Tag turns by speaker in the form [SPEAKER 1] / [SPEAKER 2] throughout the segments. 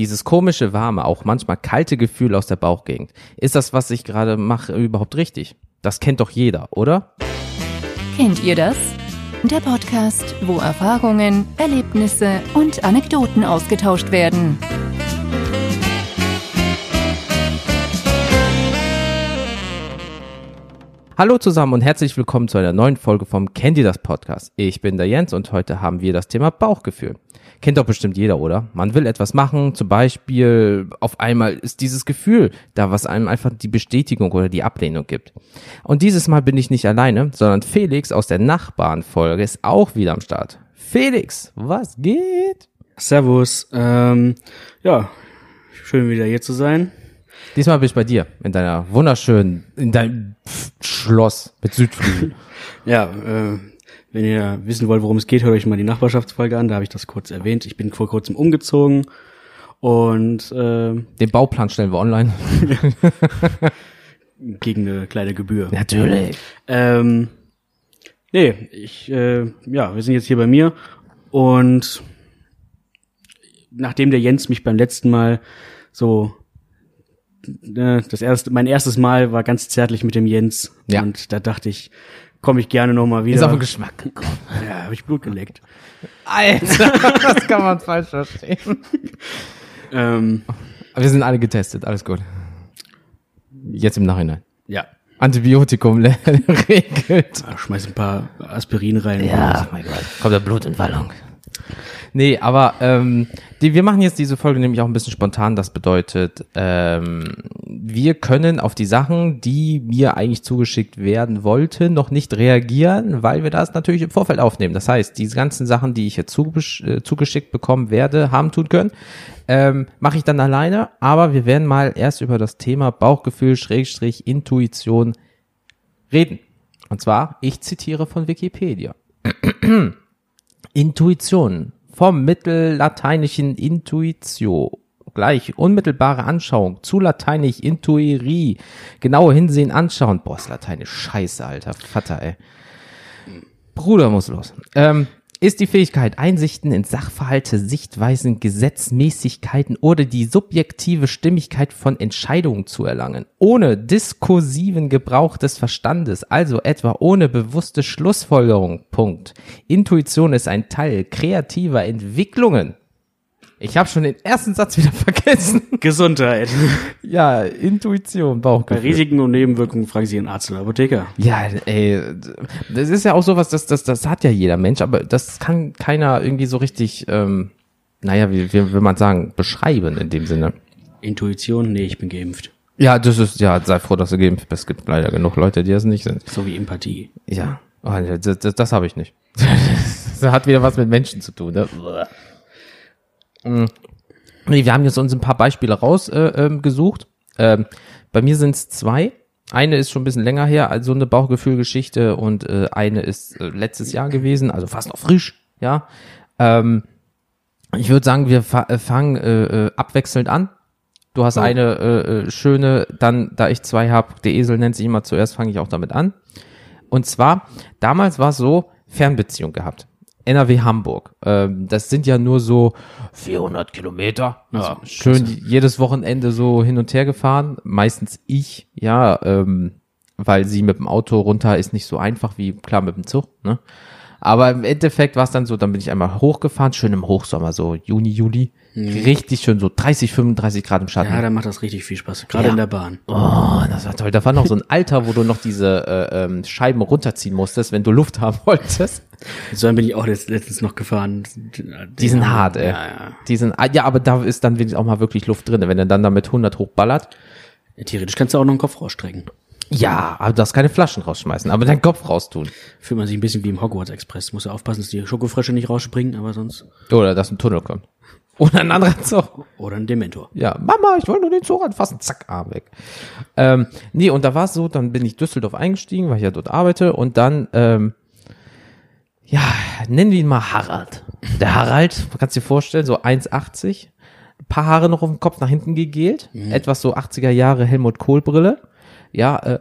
[SPEAKER 1] Dieses komische, warme, auch manchmal kalte Gefühl aus der Bauchgegend. Ist das, was ich gerade mache, überhaupt richtig? Das kennt doch jeder, oder?
[SPEAKER 2] Kennt ihr das? Der Podcast, wo Erfahrungen, Erlebnisse und Anekdoten ausgetauscht werden.
[SPEAKER 1] Hallo zusammen und herzlich willkommen zu einer neuen Folge vom Kennt ihr das Podcast. Ich bin der Jens und heute haben wir das Thema Bauchgefühl. Kennt doch bestimmt jeder, oder? Man will etwas machen, zum Beispiel auf einmal ist dieses Gefühl da, was einem einfach die Bestätigung oder die Ablehnung gibt. Und dieses Mal bin ich nicht alleine, sondern Felix aus der Nachbarnfolge ist auch wieder am Start. Felix, was geht?
[SPEAKER 3] Servus. Ähm, ja, schön wieder hier zu sein.
[SPEAKER 1] Diesmal bin ich bei dir, in deiner wunderschönen, in deinem Schloss mit Südflügel.
[SPEAKER 3] Ja, äh, wenn ihr wissen wollt, worum es geht, hört euch mal die Nachbarschaftsfolge an. Da habe ich das kurz erwähnt. Ich bin vor kurzem umgezogen und äh,
[SPEAKER 1] Den Bauplan stellen wir online.
[SPEAKER 3] gegen eine kleine Gebühr.
[SPEAKER 1] Natürlich.
[SPEAKER 3] Ähm, nee, ich, äh, ja, wir sind jetzt hier bei mir und nachdem der Jens mich beim letzten Mal so äh, das erste, mein erstes Mal war ganz zärtlich mit dem Jens
[SPEAKER 1] Ja.
[SPEAKER 3] und da dachte ich, komme ich gerne noch mal wieder.
[SPEAKER 1] Ist auf den Geschmack gekommen.
[SPEAKER 3] ja, habe ich Blut geleckt.
[SPEAKER 1] Alter, das kann man falsch verstehen.
[SPEAKER 3] Ähm,
[SPEAKER 1] Aber wir sind alle getestet, alles gut. Jetzt im Nachhinein.
[SPEAKER 3] ja,
[SPEAKER 1] Antibiotikum regelt.
[SPEAKER 3] schmeiß ein paar Aspirin rein.
[SPEAKER 1] mein Gott. Kommt der Blut in Wallung. Nee, aber ähm, die, wir machen jetzt diese Folge nämlich auch ein bisschen spontan. Das bedeutet, ähm, wir können auf die Sachen, die mir eigentlich zugeschickt werden wollten, noch nicht reagieren, weil wir das natürlich im Vorfeld aufnehmen. Das heißt, diese ganzen Sachen, die ich jetzt äh, zugeschickt bekommen werde, haben tun können, ähm, mache ich dann alleine. Aber wir werden mal erst über das Thema Bauchgefühl, Schrägstrich, Intuition reden. Und zwar, ich zitiere von Wikipedia. Intuition vom mittellateinischen Intuitio gleich unmittelbare Anschauung zu lateinisch intuiri genaue Hinsehen anschauen. Boah ist lateinisch scheiße alter. Vater ey. Bruder muss los. Ähm, ist die Fähigkeit, Einsichten in Sachverhalte, Sichtweisen, Gesetzmäßigkeiten oder die subjektive Stimmigkeit von Entscheidungen zu erlangen, ohne diskursiven Gebrauch des Verstandes, also etwa ohne bewusste Schlussfolgerung. Punkt. Intuition ist ein Teil kreativer Entwicklungen. Ich habe schon den ersten Satz wieder vergessen.
[SPEAKER 3] Gesundheit.
[SPEAKER 1] Ja, Intuition,
[SPEAKER 3] Bei
[SPEAKER 1] Bauchgefühl.
[SPEAKER 3] Risiken und Nebenwirkungen fragen Sie Ihren Arzt oder Apotheker.
[SPEAKER 1] Ja, ey, das ist ja auch sowas, das, das, das hat ja jeder Mensch, aber das kann keiner irgendwie so richtig, ähm, naja, wie, wie will man sagen, beschreiben in dem Sinne.
[SPEAKER 3] Intuition? Nee, ich bin geimpft.
[SPEAKER 1] Ja, das ist, ja, sei froh, dass du geimpft bist. Es gibt leider genug Leute, die das nicht sind.
[SPEAKER 3] So wie Empathie.
[SPEAKER 1] Ja, oh, das, das, das habe ich nicht. das hat wieder was mit Menschen zu tun. Ne? Mm. Nee, wir haben jetzt uns ein paar Beispiele rausgesucht. Äh, ähm, ähm, bei mir sind es zwei. Eine ist schon ein bisschen länger her, also eine Bauchgefühlgeschichte und äh, eine ist äh, letztes Jahr gewesen, also fast noch frisch, ja. Ähm, ich würde sagen, wir fa äh, fangen äh, äh, abwechselnd an. Du hast eine äh, äh, schöne, dann, da ich zwei habe, der Esel nennt sich immer zuerst, fange ich auch damit an. Und zwar, damals war es so, Fernbeziehung gehabt. NRW Hamburg. Ähm, das sind ja nur so 400 Kilometer. Ja, schön jedes Wochenende so hin und her gefahren. Meistens ich, ja, ähm, weil sie mit dem Auto runter ist nicht so einfach wie klar mit dem Zug. Ne? Aber im Endeffekt war es dann so, dann bin ich einmal hochgefahren, schön im Hochsommer, so Juni, Juli. Richtig schön, so 30, 35 Grad im Schatten.
[SPEAKER 3] Ja, da macht das richtig viel Spaß. Gerade
[SPEAKER 1] Ja.
[SPEAKER 3] in der Bahn.
[SPEAKER 1] Oh, das war toll. Da war noch so ein Alter, wo du noch diese äh, ähm, Scheiben runterziehen musstest, wenn du Luft haben wolltest.
[SPEAKER 3] So dann bin ich auch letzt- letztens noch gefahren.
[SPEAKER 1] Die sind hart, ey.
[SPEAKER 3] Ja, ja.
[SPEAKER 1] Die sind, ah, ja, aber da ist dann wenigstens auch mal wirklich Luft drin, wenn er dann damit 100 hochballert.
[SPEAKER 3] ja. Theoretisch kannst du auch noch den Kopf rausstrecken.
[SPEAKER 1] Ja, aber du darfst keine Flaschen rausschmeißen, aber deinen Kopf raustun.
[SPEAKER 3] Fühlt man sich ein bisschen wie im Hogwarts Express. Muss ja aufpassen, dass die Schokofrösche nicht rausspringen, aber sonst.
[SPEAKER 1] Oder dass ein Tunnel kommt. Oder ein anderer Zug.
[SPEAKER 3] Oder ein Dementor.
[SPEAKER 1] Ja, Mama, ich wollte nur den Zug anfassen. Zack, Arm weg. Ähm, nee, und da war es so, dann bin ich Düsseldorf eingestiegen, weil ich ja dort arbeite und dann, ähm, ja, nennen wir ihn mal Harald. Der Harald, man kann dir vorstellen, so 1,80, ein paar Haare noch auf dem Kopf nach hinten gegelt, etwas so 80er Jahre Helmut Kohl Brille, ja, äh,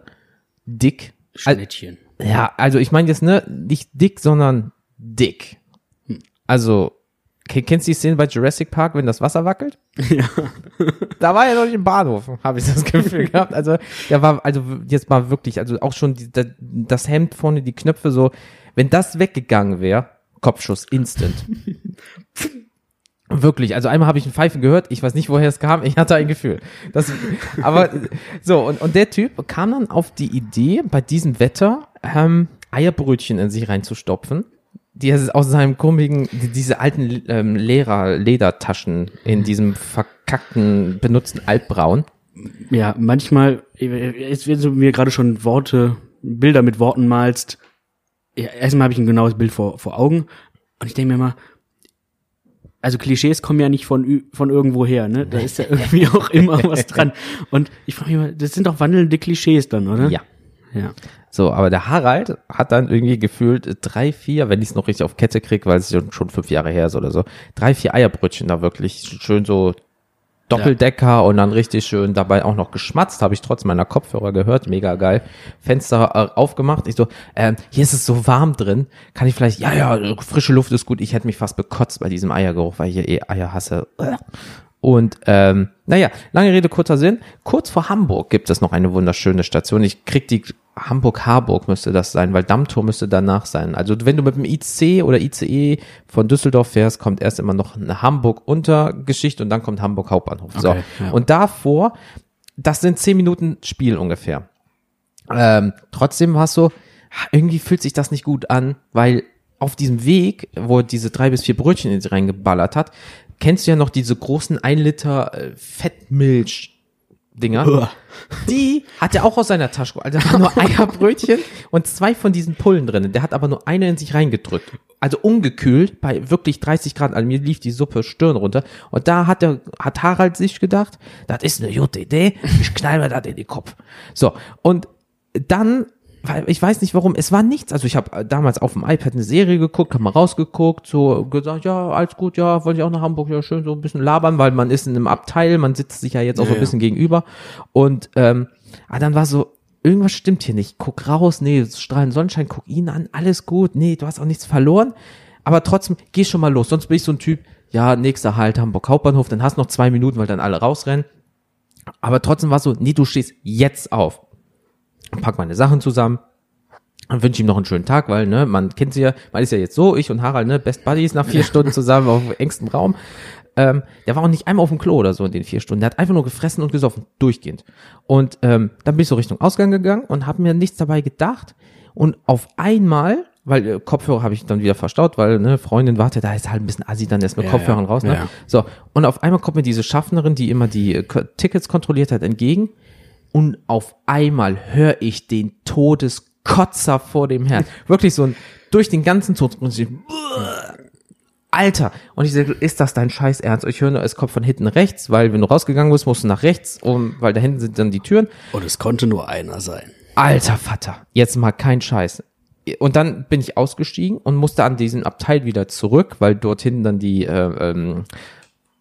[SPEAKER 1] dick. Al-
[SPEAKER 3] Schnittchen.
[SPEAKER 1] ja, also ich meine jetzt ne, nicht dick, sondern dick. Also Ken- Kennst du die Szene bei Jurassic Park, wenn das Wasser wackelt? Ja. da war er noch nicht im Bahnhof, habe ich das Gefühl gehabt. Also, der war, also jetzt mal wirklich, also auch schon die, da- das Hemd vorne, die Knöpfe so, wenn das weggegangen wäre, Kopfschuss, instant. Wirklich, also einmal habe ich ein Pfeifen gehört, ich weiß nicht, woher es kam, ich hatte ein Gefühl. Das, aber so, und, und der Typ kam dann auf die Idee, bei diesem Wetter ähm, Eierbrötchen in sich reinzustopfen, die er aus seinem komischen, die- diese alten ähm, Lehrer-Ledertaschen in diesem verkackten, benutzten Altbraun.
[SPEAKER 3] Ja, manchmal, jetzt wenn du mir gerade schon Worte, Bilder mit Worten malst, ja, erstmal habe ich ein genaues Bild vor, vor Augen und ich denke mir mal, also Klischees kommen ja nicht von, von irgendwo her, ne? Da ist ja irgendwie auch immer was dran. Und ich frage mich mal, das sind doch wandelnde Klischees dann, oder?
[SPEAKER 1] Ja.
[SPEAKER 3] Ja.
[SPEAKER 1] So, aber der Harald hat dann irgendwie gefühlt drei, vier, wenn ich es noch richtig auf Kette krieg, weil es schon fünf Jahre her ist oder so, drei, vier Eierbrötchen da wirklich schön so Doppeldecker und dann richtig schön dabei auch noch geschmatzt, habe ich trotz meiner Kopfhörer gehört, mega geil. Fenster äh, aufgemacht, ich so, ähm, hier ist es so warm drin, kann ich vielleicht, ja, ja, frische Luft ist gut, ich hätte mich fast bekotzt bei diesem Eiergeruch, weil ich hier eh Eier hasse. Und ähm, naja, lange Rede, kurzer Sinn. Kurz vor Hamburg gibt es noch eine wunderschöne Station. Ich krieg die Hamburg-Harburg müsste das sein, weil Dammtor müsste danach sein. Also wenn du mit dem IC oder ICE von Düsseldorf fährst, kommt erst immer noch eine Hamburg-Untergeschichte und dann kommt Hamburg Hauptbahnhof. so.
[SPEAKER 3] Okay, ja.
[SPEAKER 1] Und davor, das sind zehn Minuten Spiel ungefähr. Ähm, trotzdem war es so, irgendwie fühlt sich das nicht gut an, weil auf diesem Weg, wo diese drei bis vier Brötchen in sie reingeballert hat, kennst du ja noch diese großen ein Liter äh, Fettmilch Dinger. Die hat er auch aus seiner Tasche. Also da waren nur Eierbrötchen und zwei von diesen Pullen drin. Der hat aber nur eine in sich reingedrückt. Also ungekühlt bei wirklich 30 Grad. Also mir lief die Suppe Stirn runter. Und da hat der, hat Harald sich gedacht, das ist eine gute Idee. Ich knall mir das in den Kopf. So. Und dann, ich weiß nicht warum, es war nichts. Also ich habe damals auf dem iPad eine Serie geguckt, habe mal rausgeguckt, so gesagt, ja, alles gut, ja, wollte ich auch nach Hamburg, ja, schön so ein bisschen labern, weil man ist in einem Abteil, man sitzt sich ja jetzt auch so ein
[SPEAKER 3] Ja, ja.
[SPEAKER 1] bisschen gegenüber. Und ähm, ah, dann war so, irgendwas stimmt hier nicht. Guck raus, nee, strahlen Sonnenschein, guck ihn an, alles gut, nee, du hast auch nichts verloren. Aber trotzdem, geh schon mal los. Sonst bin ich so ein Typ, ja, nächster Halt, Hamburg Hauptbahnhof, dann hast du noch zwei Minuten, weil dann alle rausrennen. Aber trotzdem war so, nee, du stehst jetzt auf pack meine Sachen zusammen und wünsche ihm noch einen schönen Tag, weil, ne, man kennt sie ja, man ist ja jetzt so, ich und Harald, ne, Best Buddies nach vier Stunden zusammen auf engstem Raum. Ähm, der war auch nicht einmal auf dem Klo oder so in den vier Stunden. Der hat einfach nur gefressen und gesoffen, durchgehend. Und ähm, dann bin ich so Richtung Ausgang gegangen und habe mir nichts dabei gedacht. Und auf einmal, weil äh, Kopfhörer habe ich dann wieder verstaut, weil ne, Freundin wartet, da ist halt ein bisschen assi, dann erst mit
[SPEAKER 3] Ja,
[SPEAKER 1] Kopfhörern
[SPEAKER 3] ja.
[SPEAKER 1] raus. Ne?
[SPEAKER 3] Ja.
[SPEAKER 1] So, und auf einmal kommt mir diese Schaffnerin, die immer die äh, Tickets kontrolliert hat, entgegen. Und auf einmal höre ich den Todeskotzer vor dem Herrn. Wirklich so ein, durch den ganzen Tod. Alter. Und ich sage, ist das dein Scheiß Ernst? Ich höre nur, es kommt von hinten rechts, weil wenn du rausgegangen bist, musst du nach rechts, um, weil da hinten sind dann die Türen.
[SPEAKER 3] Und es konnte nur einer sein.
[SPEAKER 1] Alter Vater, jetzt mal kein Scheiß. Und dann bin ich ausgestiegen und musste an diesen Abteil wieder zurück, weil dort hinten dann die, äh, ähm,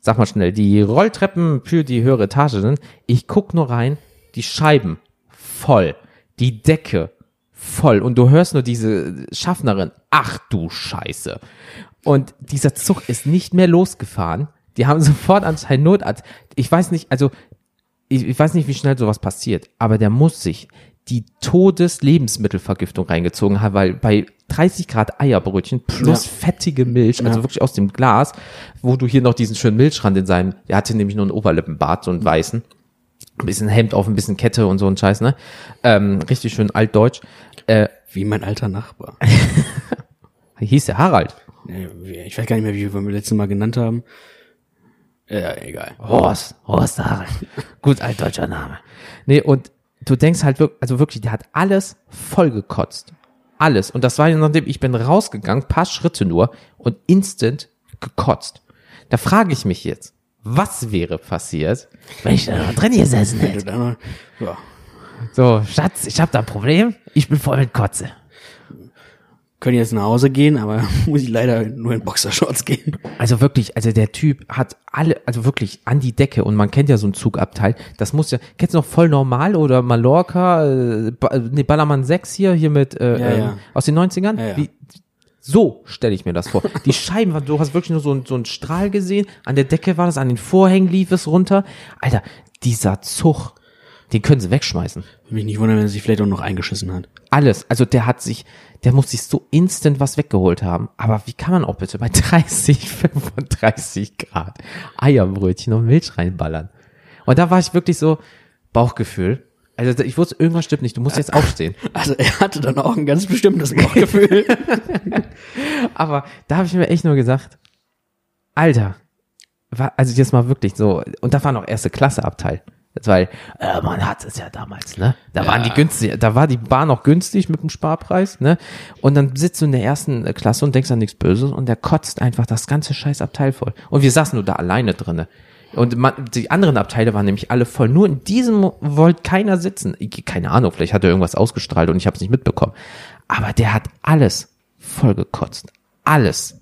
[SPEAKER 1] sag mal schnell, die Rolltreppen für die höhere Etage sind. Ich guck nur rein, die Scheiben voll, die Decke voll und du hörst nur diese Schaffnerin, ach du Scheiße. Und dieser Zug ist nicht mehr losgefahren. Die haben sofort anscheinend Notarzt. Ich weiß nicht, also ich, ich weiß nicht, wie schnell sowas passiert, aber der muss sich die Todeslebensmittelvergiftung reingezogen haben, weil bei 30 Grad Eierbrötchen plus
[SPEAKER 3] Ja.
[SPEAKER 1] fettige Milch, also
[SPEAKER 3] Ja.
[SPEAKER 1] wirklich aus dem Glas, wo du hier noch diesen schönen Milchrand in seinem, der hatte nämlich nur einen Oberlippenbart, so einen weißen, ein bisschen Hemd auf, ein bisschen Kette und so ein Scheiß, ne? Ähm, richtig schön altdeutsch. Äh,
[SPEAKER 3] Wie mein alter Nachbar.
[SPEAKER 1] hieß der Harald.
[SPEAKER 3] Ich weiß gar nicht mehr, wie wir beim letzten Mal genannt haben. Ja, egal.
[SPEAKER 1] Horst, Horst Harald. Gut altdeutscher Name. Nee, und du denkst halt wirklich, also wirklich, der hat alles vollgekotzt. Alles. Und das war ja nachdem, ich bin rausgegangen, paar Schritte nur und instant gekotzt. Da frage ich mich jetzt, was wäre passiert, wenn ich da noch drin gesessen hätte?
[SPEAKER 3] ja,
[SPEAKER 1] So, Schatz, ich habe da ein Problem, ich bin voll mit Kotze.
[SPEAKER 3] können jetzt nach Hause gehen, aber muss ich leider nur in Boxershorts gehen.
[SPEAKER 1] Also wirklich, also der Typ hat alle, also wirklich an die Decke und man kennt ja so ein Zugabteil. Das muss ja, kennst du noch voll normal oder Mallorca, äh, ba, nee, Ballermann 6 hier, hier mit, äh,
[SPEAKER 3] Ja,
[SPEAKER 1] ähm,
[SPEAKER 3] ja.
[SPEAKER 1] aus den 90ern?
[SPEAKER 3] Ja, ja.
[SPEAKER 1] Wie, So stelle ich mir das vor. Die Scheiben, waren- du hast wirklich nur so, ein- so einen Strahl gesehen. An der Decke war das, an den Vorhängen lief es runter. Alter, dieser Zug, den können sie wegschmeißen.
[SPEAKER 3] Würde mich nicht wundern, wenn er sich vielleicht auch noch eingeschissen hat.
[SPEAKER 1] Alles. Also der hat sich, der muss sich so instant was weggeholt haben. Aber wie kann man auch bitte bei 30, 35 Grad Eierbrötchen und Milch reinballern? Und da war ich wirklich so, Bauchgefühl. Also ich wusste, irgendwas stimmt nicht, du musst jetzt aufstehen.
[SPEAKER 3] Also er hatte dann auch ein ganz bestimmtes Bauchgefühl.
[SPEAKER 1] Aber da habe ich mir echt nur gesagt, Alter, war, also jetzt mal wirklich so, und da war noch erste Klasse Abteil. Weil äh, man hat es ja damals, ne? Da waren die günstig, da war die Bar noch günstig mit dem Sparpreis, ne? Und dann sitzt du in der ersten äh, Klasse und denkst an nichts Böses und der kotzt einfach das ganze scheiß Abteil voll. Und wir saßen nur da alleine drinne. Und man, die anderen Abteile waren nämlich alle voll. Nur in diesem wollte keiner sitzen. Ich- Keine Ahnung, vielleicht hat er irgendwas ausgestrahlt und ich habe es nicht mitbekommen. Aber der hat alles voll gekotzt. Alles.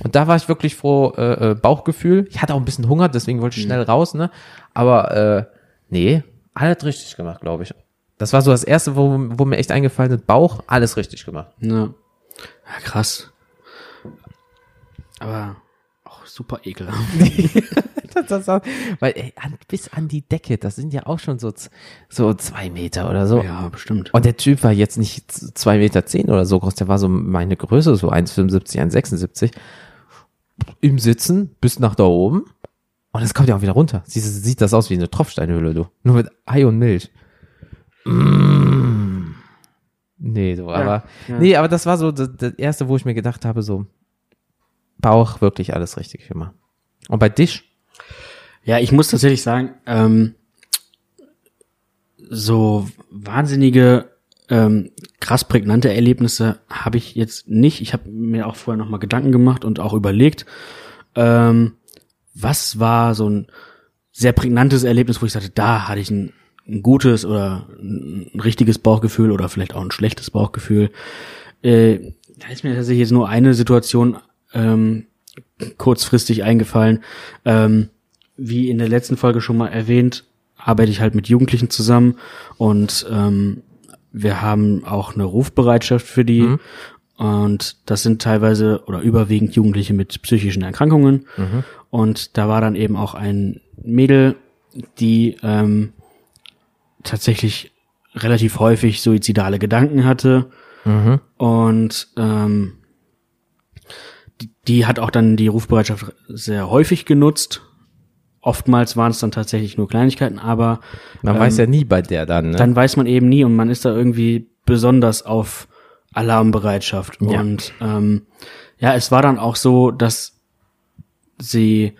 [SPEAKER 1] Und da war ich wirklich froh, äh, äh, Bauchgefühl. Ich hatte auch ein bisschen Hunger, deswegen wollte ich schnell raus, ne? Aber äh, nee, alles richtig gemacht, glaube ich. Das war so das erste, wo, wo mir echt eingefallen ist, Bauch, alles richtig gemacht.
[SPEAKER 3] ja. ja, krass. Aber auch super ekelhaft.
[SPEAKER 1] Das, das, weil ey, an, bis an die Decke, das sind ja auch schon so, so zwei Meter oder so.
[SPEAKER 3] Ja, bestimmt.
[SPEAKER 1] Und der Typ war jetzt nicht zwei Meter zehn oder so groß, der war so meine Größe, so 1,75, 1,76. Im Sitzen bis nach da oben. Und es kommt ja auch wieder runter. Du, sieht das aus wie eine Tropfsteinhöhle, du. Nur mit Ei und Milch. Mm. Nee, du, aber,
[SPEAKER 3] ja.
[SPEAKER 1] nee, aber das war so das, das erste, wo ich mir gedacht habe, so, Bauch wirklich alles richtig gemacht. Und bei dich?
[SPEAKER 3] Ja, ich muss tatsächlich sagen, ähm, so wahnsinnige, ähm, krass prägnante Erlebnisse habe ich jetzt nicht. Ich habe mir auch vorher nochmal Gedanken gemacht und auch überlegt, ähm, was war so ein sehr prägnantes Erlebnis, wo ich sagte, da hatte ich ein, ein gutes oder ein, richtiges Bauchgefühl oder vielleicht auch ein schlechtes Bauchgefühl. Äh, da ist mir tatsächlich jetzt nur eine Situation ähm, kurzfristig eingefallen. Ähm, wie in der letzten Folge schon mal erwähnt, arbeite ich halt mit Jugendlichen zusammen und ähm, wir haben auch eine Rufbereitschaft für die. Und das sind teilweise oder überwiegend Jugendliche mit psychischen Erkrankungen. Und da war dann eben auch ein Mädel, die ähm, tatsächlich relativ häufig suizidale Gedanken hatte. Und ähm, die, hat auch dann die Rufbereitschaft sehr häufig genutzt. Oftmals waren es dann tatsächlich nur Kleinigkeiten, aber
[SPEAKER 1] Man weiß ja nie bei der dann, ne?
[SPEAKER 3] dann weiß man eben nie und man ist da irgendwie besonders auf Alarmbereitschaft.
[SPEAKER 1] Ja.
[SPEAKER 3] Und ähm, ja, es war dann auch so, dass sie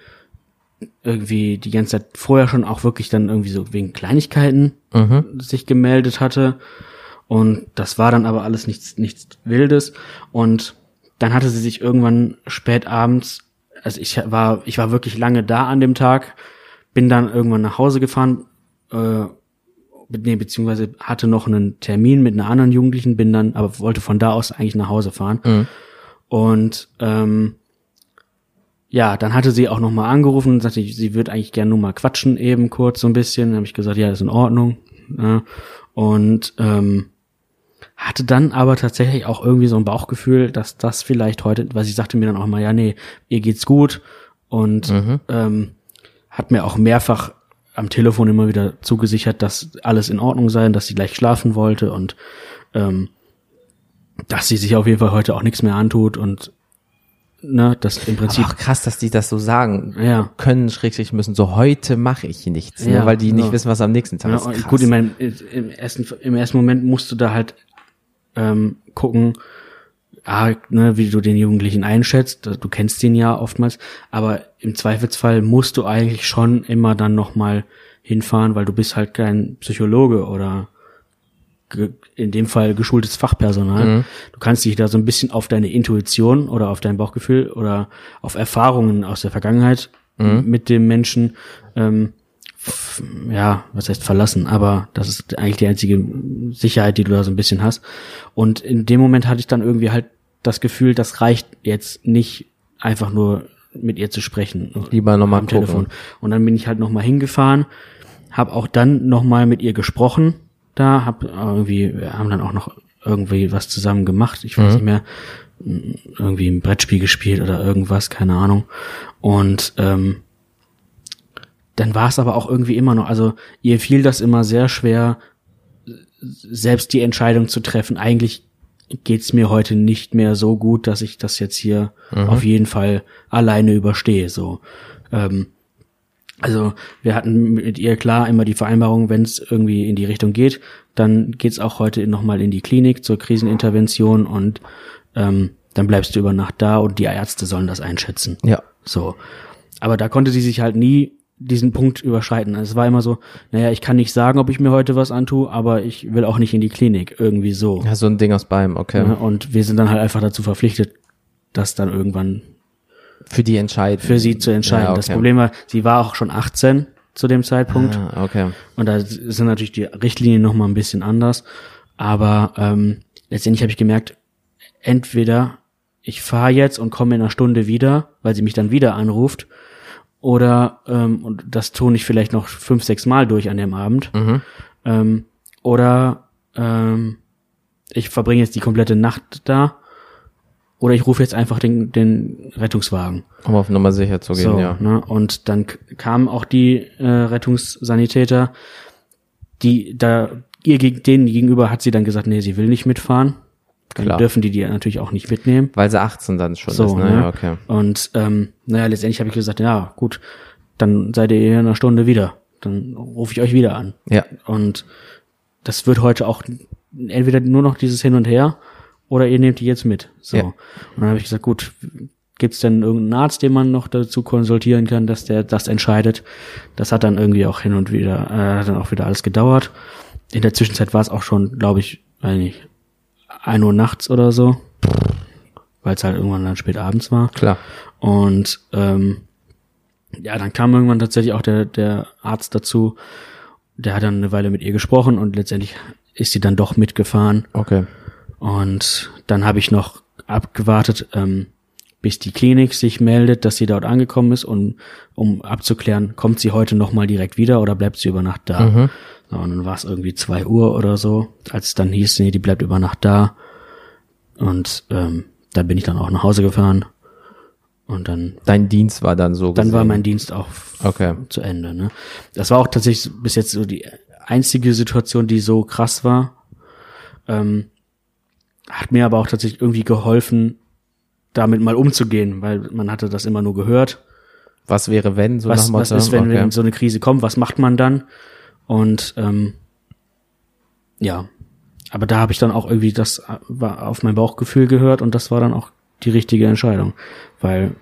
[SPEAKER 3] irgendwie die ganze Zeit vorher schon auch wirklich dann irgendwie so wegen Kleinigkeiten sich gemeldet hatte. Und das war dann aber alles nichts, nichts Wildes. Und dann hatte sie sich irgendwann spät abends, also ich war, ich war wirklich lange da an dem Tag, bin dann irgendwann nach Hause gefahren, äh, nee, beziehungsweise hatte noch einen Termin mit einer anderen Jugendlichen, bin dann, aber wollte von da aus eigentlich nach Hause fahren. Und ähm, ja, dann hatte sie auch noch mal angerufen und sagte, sie würde eigentlich gerne nur mal quatschen, eben kurz so ein bisschen. Dann habe ich gesagt, ja, ist in Ordnung. Ja. Und ähm, hatte dann aber tatsächlich auch irgendwie so ein Bauchgefühl, dass das vielleicht heute, weil sie sagte mir dann auch mal, ja, nee, ihr geht's gut und ähm, hat mir auch mehrfach am Telefon immer wieder zugesichert, dass alles in Ordnung sei dass sie gleich schlafen wollte und ähm, dass sie sich auf jeden Fall heute auch nichts mehr antut und ne, das im Prinzip
[SPEAKER 1] Aber auch krass, dass die das so sagen
[SPEAKER 3] Ja.
[SPEAKER 1] können, schrägstrich müssen. So, heute mache ich nichts,
[SPEAKER 3] Ja,
[SPEAKER 1] ne? weil die nicht
[SPEAKER 3] ja.
[SPEAKER 1] wissen, was am nächsten Tag
[SPEAKER 3] Ja,
[SPEAKER 1] ist. Krass.
[SPEAKER 3] gut, ich meine, im ersten, im ersten Moment musst du da halt ähm, gucken, ah, ne, wie du den Jugendlichen einschätzt. Du kennst ihn ja oftmals, aber im Zweifelsfall musst du eigentlich schon immer dann nochmal hinfahren, weil du bist halt kein Psychologe oder in dem Fall geschultes Fachpersonal. Du kannst dich da so ein bisschen auf deine Intuition oder auf dein Bauchgefühl oder auf Erfahrungen aus der Vergangenheit mit dem Menschen ähm, ja, was heißt verlassen, aber das ist eigentlich die einzige Sicherheit, die du da so ein bisschen hast. Und in dem Moment hatte ich dann irgendwie halt das Gefühl, das reicht jetzt nicht einfach nur mit ihr zu sprechen.
[SPEAKER 1] Lieber noch mal
[SPEAKER 3] am
[SPEAKER 1] gucken.
[SPEAKER 3] Telefon. Und dann bin ich halt noch mal hingefahren, habe auch dann noch mal mit ihr gesprochen. Da hab irgendwie, wir haben dann auch noch irgendwie was zusammen gemacht. Ich weiß nicht mehr, irgendwie ein Brettspiel gespielt oder irgendwas, keine Ahnung. Und ähm, dann war es aber auch irgendwie immer noch, also ihr fiel das immer sehr schwer, selbst die Entscheidung zu treffen. Eigentlich geht's mir heute nicht mehr so gut, dass ich das jetzt hier auf jeden Fall alleine überstehe. So, ähm, also wir hatten mit ihr klar immer die Vereinbarung, wenn es irgendwie in die Richtung geht, dann geht's auch heute nochmal in die Klinik zur Krisenintervention und ähm, dann bleibst du über Nacht da und die Ärzte sollen das einschätzen.
[SPEAKER 1] Ja.
[SPEAKER 3] So. Aber da konnte sie sich halt nie diesen Punkt überschreiten. Es war immer so, naja, ich kann nicht sagen, ob ich mir heute was antue, aber ich will auch nicht in die Klinik. Irgendwie so.
[SPEAKER 1] Ja, so ein Ding aus beim, okay.
[SPEAKER 3] Ja, und wir sind dann halt einfach dazu verpflichtet, das dann irgendwann
[SPEAKER 1] Für die entscheiden.
[SPEAKER 3] für sie zu entscheiden.
[SPEAKER 1] Ja, okay.
[SPEAKER 3] Das Problem war, sie war auch schon 18 zu dem Zeitpunkt.
[SPEAKER 1] Ah, okay.
[SPEAKER 3] Und da sind natürlich die Richtlinien noch mal ein bisschen anders. Aber ähm, letztendlich habe ich gemerkt, entweder ich fahre jetzt und komme in einer Stunde wieder, weil sie mich dann wieder anruft, oder ähm, und das tue ich vielleicht noch fünf, sechs Mal durch an dem Abend. Ähm, oder ähm, ich verbringe jetzt die komplette Nacht da. Oder ich rufe jetzt einfach den, den Rettungswagen.
[SPEAKER 1] Um auf Nummer sicher zu gehen,
[SPEAKER 3] So,
[SPEAKER 1] ja.
[SPEAKER 3] ne? Und dann kamen auch die äh, Rettungssanitäter, die da ihr geg- denen gegenüber hat sie dann gesagt, nee, sie will nicht mitfahren. Dann dürfen die die natürlich auch nicht mitnehmen.
[SPEAKER 1] Weil sie 18 dann schon
[SPEAKER 3] so,
[SPEAKER 1] ist, ne? Ja, ne? okay.
[SPEAKER 3] Und ähm, naja, letztendlich habe ich gesagt, ja, gut, dann seid ihr in einer Stunde wieder. Dann rufe ich euch wieder an.
[SPEAKER 1] Ja.
[SPEAKER 3] Und das wird heute auch entweder nur noch dieses Hin und Her oder ihr nehmt die jetzt mit. So.
[SPEAKER 1] Ja.
[SPEAKER 3] Und dann habe ich gesagt, gut, gibt's denn irgendeinen Arzt, den man noch dazu konsultieren kann, dass der das entscheidet? Das hat dann irgendwie auch hin und wieder, äh, hat dann auch wieder alles gedauert. In der Zwischenzeit war es auch schon, glaube ich, eigentlich 1 Uhr nachts oder so, weil es halt irgendwann dann spät abends war.
[SPEAKER 1] Klar.
[SPEAKER 3] Und ähm, ja, dann kam irgendwann tatsächlich auch der, der Arzt dazu. Der hat dann eine Weile mit ihr gesprochen und letztendlich ist sie dann doch mitgefahren.
[SPEAKER 1] Okay.
[SPEAKER 3] Und dann habe ich noch abgewartet, ähm, bis die Klinik sich meldet, dass sie dort angekommen ist und um abzuklären, kommt sie heute nochmal direkt wieder oder bleibt sie über Nacht da. Mhm und dann war es irgendwie zwei Uhr oder so, als es dann hieß, nee, die bleibt über Nacht da. Und ähm, dann bin ich dann auch nach Hause gefahren. Und dann
[SPEAKER 1] Dein Dienst war dann so
[SPEAKER 3] dann war
[SPEAKER 1] gesehen.
[SPEAKER 3] mein Dienst auch
[SPEAKER 1] Okay.
[SPEAKER 3] zu Ende. Ne? Das war auch tatsächlich bis jetzt so die einzige Situation, die so krass war. Ähm, hat mir aber auch tatsächlich irgendwie geholfen, damit mal umzugehen, weil man hatte das immer nur gehört.
[SPEAKER 1] Was wäre, wenn? So
[SPEAKER 3] Was,
[SPEAKER 1] nach
[SPEAKER 3] was
[SPEAKER 1] Motto?
[SPEAKER 3] ist, wenn,
[SPEAKER 1] okay.
[SPEAKER 3] wenn so eine Krise kommt? Was macht man dann? Und ähm, ja, aber da habe ich dann auch irgendwie das äh, war auf mein Bauchgefühl gehört und das war dann auch die richtige Entscheidung, weil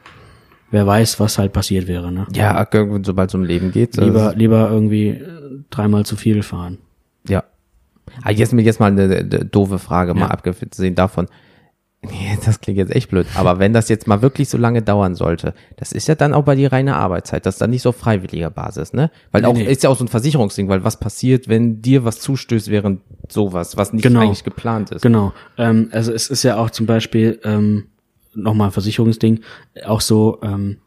[SPEAKER 3] wer weiß, was halt passiert wäre. Ne?
[SPEAKER 1] Ja, sobald es um Leben geht. das-
[SPEAKER 3] lieber lieber irgendwie äh, dreimal zu viel fahren.
[SPEAKER 1] Ja. Ah, jetzt, jetzt mal eine, eine doofe Frage, mal
[SPEAKER 3] Ja.
[SPEAKER 1] abgesehen davon. Nee, das klingt jetzt echt blöd. Aber wenn das jetzt mal wirklich so lange dauern sollte, das ist ja dann auch bei dir reine Arbeitszeit. Das ist dann nicht so auf freiwilliger Basis, ne? Weil
[SPEAKER 3] Nee,
[SPEAKER 1] auch,
[SPEAKER 3] nee.
[SPEAKER 1] ist ja auch so ein Versicherungsding, weil was passiert, wenn dir was zustößt während sowas, was nicht
[SPEAKER 3] Genau.
[SPEAKER 1] eigentlich geplant ist.
[SPEAKER 3] Genau. Ähm, also es ist ja auch zum Beispiel ähm, nochmal ein Versicherungsding auch so, ähm,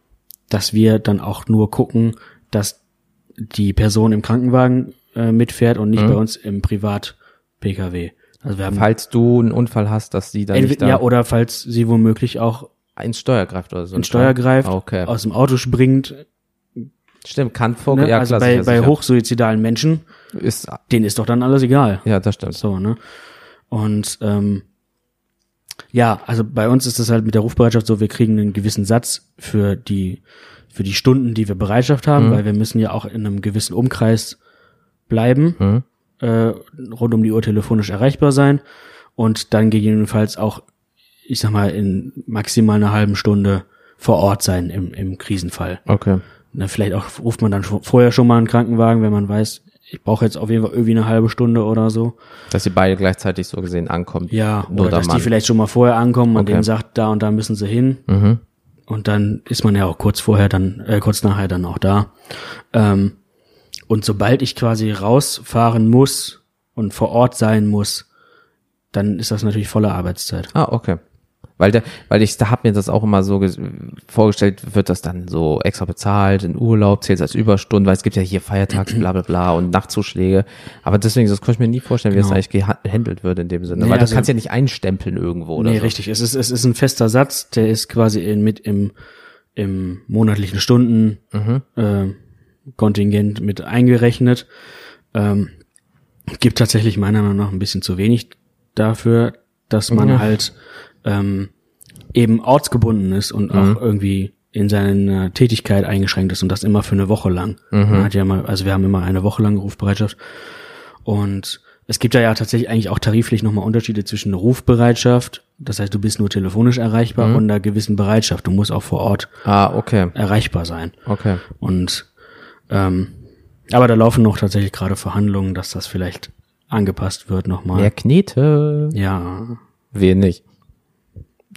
[SPEAKER 3] dass wir dann auch nur gucken, dass die Person im Krankenwagen äh, mitfährt und nicht
[SPEAKER 1] Mhm.
[SPEAKER 3] bei uns im Privat-PKW. Also wir haben
[SPEAKER 1] Falls du einen Unfall hast, dass sie dann nicht da
[SPEAKER 3] ja oder falls sie womöglich auch
[SPEAKER 1] ins Steuer greift oder so.
[SPEAKER 3] ins Steuer greift,
[SPEAKER 1] Ah, Okay.
[SPEAKER 3] aus dem Auto springt.
[SPEAKER 1] Stimmt, kann vor,
[SPEAKER 3] Ne?
[SPEAKER 1] ja,
[SPEAKER 3] also
[SPEAKER 1] klar,
[SPEAKER 3] bei, bei
[SPEAKER 1] sicher.
[SPEAKER 3] hochsuizidalen Menschen,
[SPEAKER 1] ist,
[SPEAKER 3] denen ist doch dann alles egal.
[SPEAKER 1] ja, das stimmt.
[SPEAKER 3] So, ne? Und ähm, ja, also bei uns ist es halt mit der Rufbereitschaft so, wir kriegen einen gewissen Satz für die für die Stunden, die wir Bereitschaft haben, weil wir müssen ja auch in einem gewissen Umkreis bleiben,
[SPEAKER 1] Mhm.
[SPEAKER 3] Äh, rund um die Uhr telefonisch erreichbar sein und dann gegebenenfalls auch, ich sag mal, in maximal einer halben Stunde vor Ort sein im, im Krisenfall.
[SPEAKER 1] Okay.
[SPEAKER 3] Na, vielleicht auch ruft man dann schon, vorher schon mal einen Krankenwagen, wenn man weiß, ich brauche jetzt auf jeden Fall irgendwie eine halbe Stunde oder so.
[SPEAKER 1] Dass sie beide gleichzeitig so gesehen ankommen.
[SPEAKER 3] Ja,
[SPEAKER 1] Nur
[SPEAKER 3] oder
[SPEAKER 1] der
[SPEAKER 3] dass
[SPEAKER 1] Mann.
[SPEAKER 3] die vielleicht schon mal vorher ankommen und
[SPEAKER 1] Okay.
[SPEAKER 3] denen sagt, da und da müssen sie hin.
[SPEAKER 1] Mhm.
[SPEAKER 3] Und dann ist man ja auch kurz vorher dann, äh, kurz nachher dann auch da. Ähm, und sobald ich quasi rausfahren muss und vor Ort sein muss, dann ist das natürlich volle Arbeitszeit.
[SPEAKER 1] Ah, okay. Weil, der, weil ich da hab mir das auch immer so ges- vorgestellt, wird das dann so extra bezahlt, in Urlaub, zählt als Überstunden, weil es gibt ja hier Feiertags, bla bla bla und Nachtzuschläge. Aber deswegen, das konnte ich mir nie vorstellen, wie das
[SPEAKER 3] Genau.
[SPEAKER 1] eigentlich gehandelt wird in dem Sinne.
[SPEAKER 3] Nee,
[SPEAKER 1] weil das
[SPEAKER 3] also-
[SPEAKER 1] kannst du ja nicht einstempeln irgendwo oder
[SPEAKER 3] nee,
[SPEAKER 1] so.
[SPEAKER 3] richtig. Es ist, es ist ein fester Satz, der ist quasi in, mit im, im monatlichen Stunden
[SPEAKER 1] Mhm.
[SPEAKER 3] äh, Kontingent mit eingerechnet. Ähm, gibt tatsächlich meiner Meinung nach ein bisschen zu wenig dafür, dass man
[SPEAKER 1] Ja.
[SPEAKER 3] halt ähm, eben ortsgebunden ist und auch irgendwie in seiner Tätigkeit eingeschränkt ist und das immer für eine Woche lang. Man hat ja mal, also wir haben immer eine Woche lang Rufbereitschaft und es gibt da ja tatsächlich eigentlich auch tariflich nochmal Unterschiede zwischen Rufbereitschaft, das heißt, du bist nur telefonisch erreichbar und einer gewissen Bereitschaft. Du musst auch vor Ort
[SPEAKER 1] Ah, okay,
[SPEAKER 3] erreichbar sein.
[SPEAKER 1] okay.
[SPEAKER 3] Und ähm, aber da laufen noch tatsächlich gerade Verhandlungen, dass das vielleicht angepasst wird nochmal.
[SPEAKER 1] Mehr Knete.
[SPEAKER 3] Ja,
[SPEAKER 1] Wir nicht.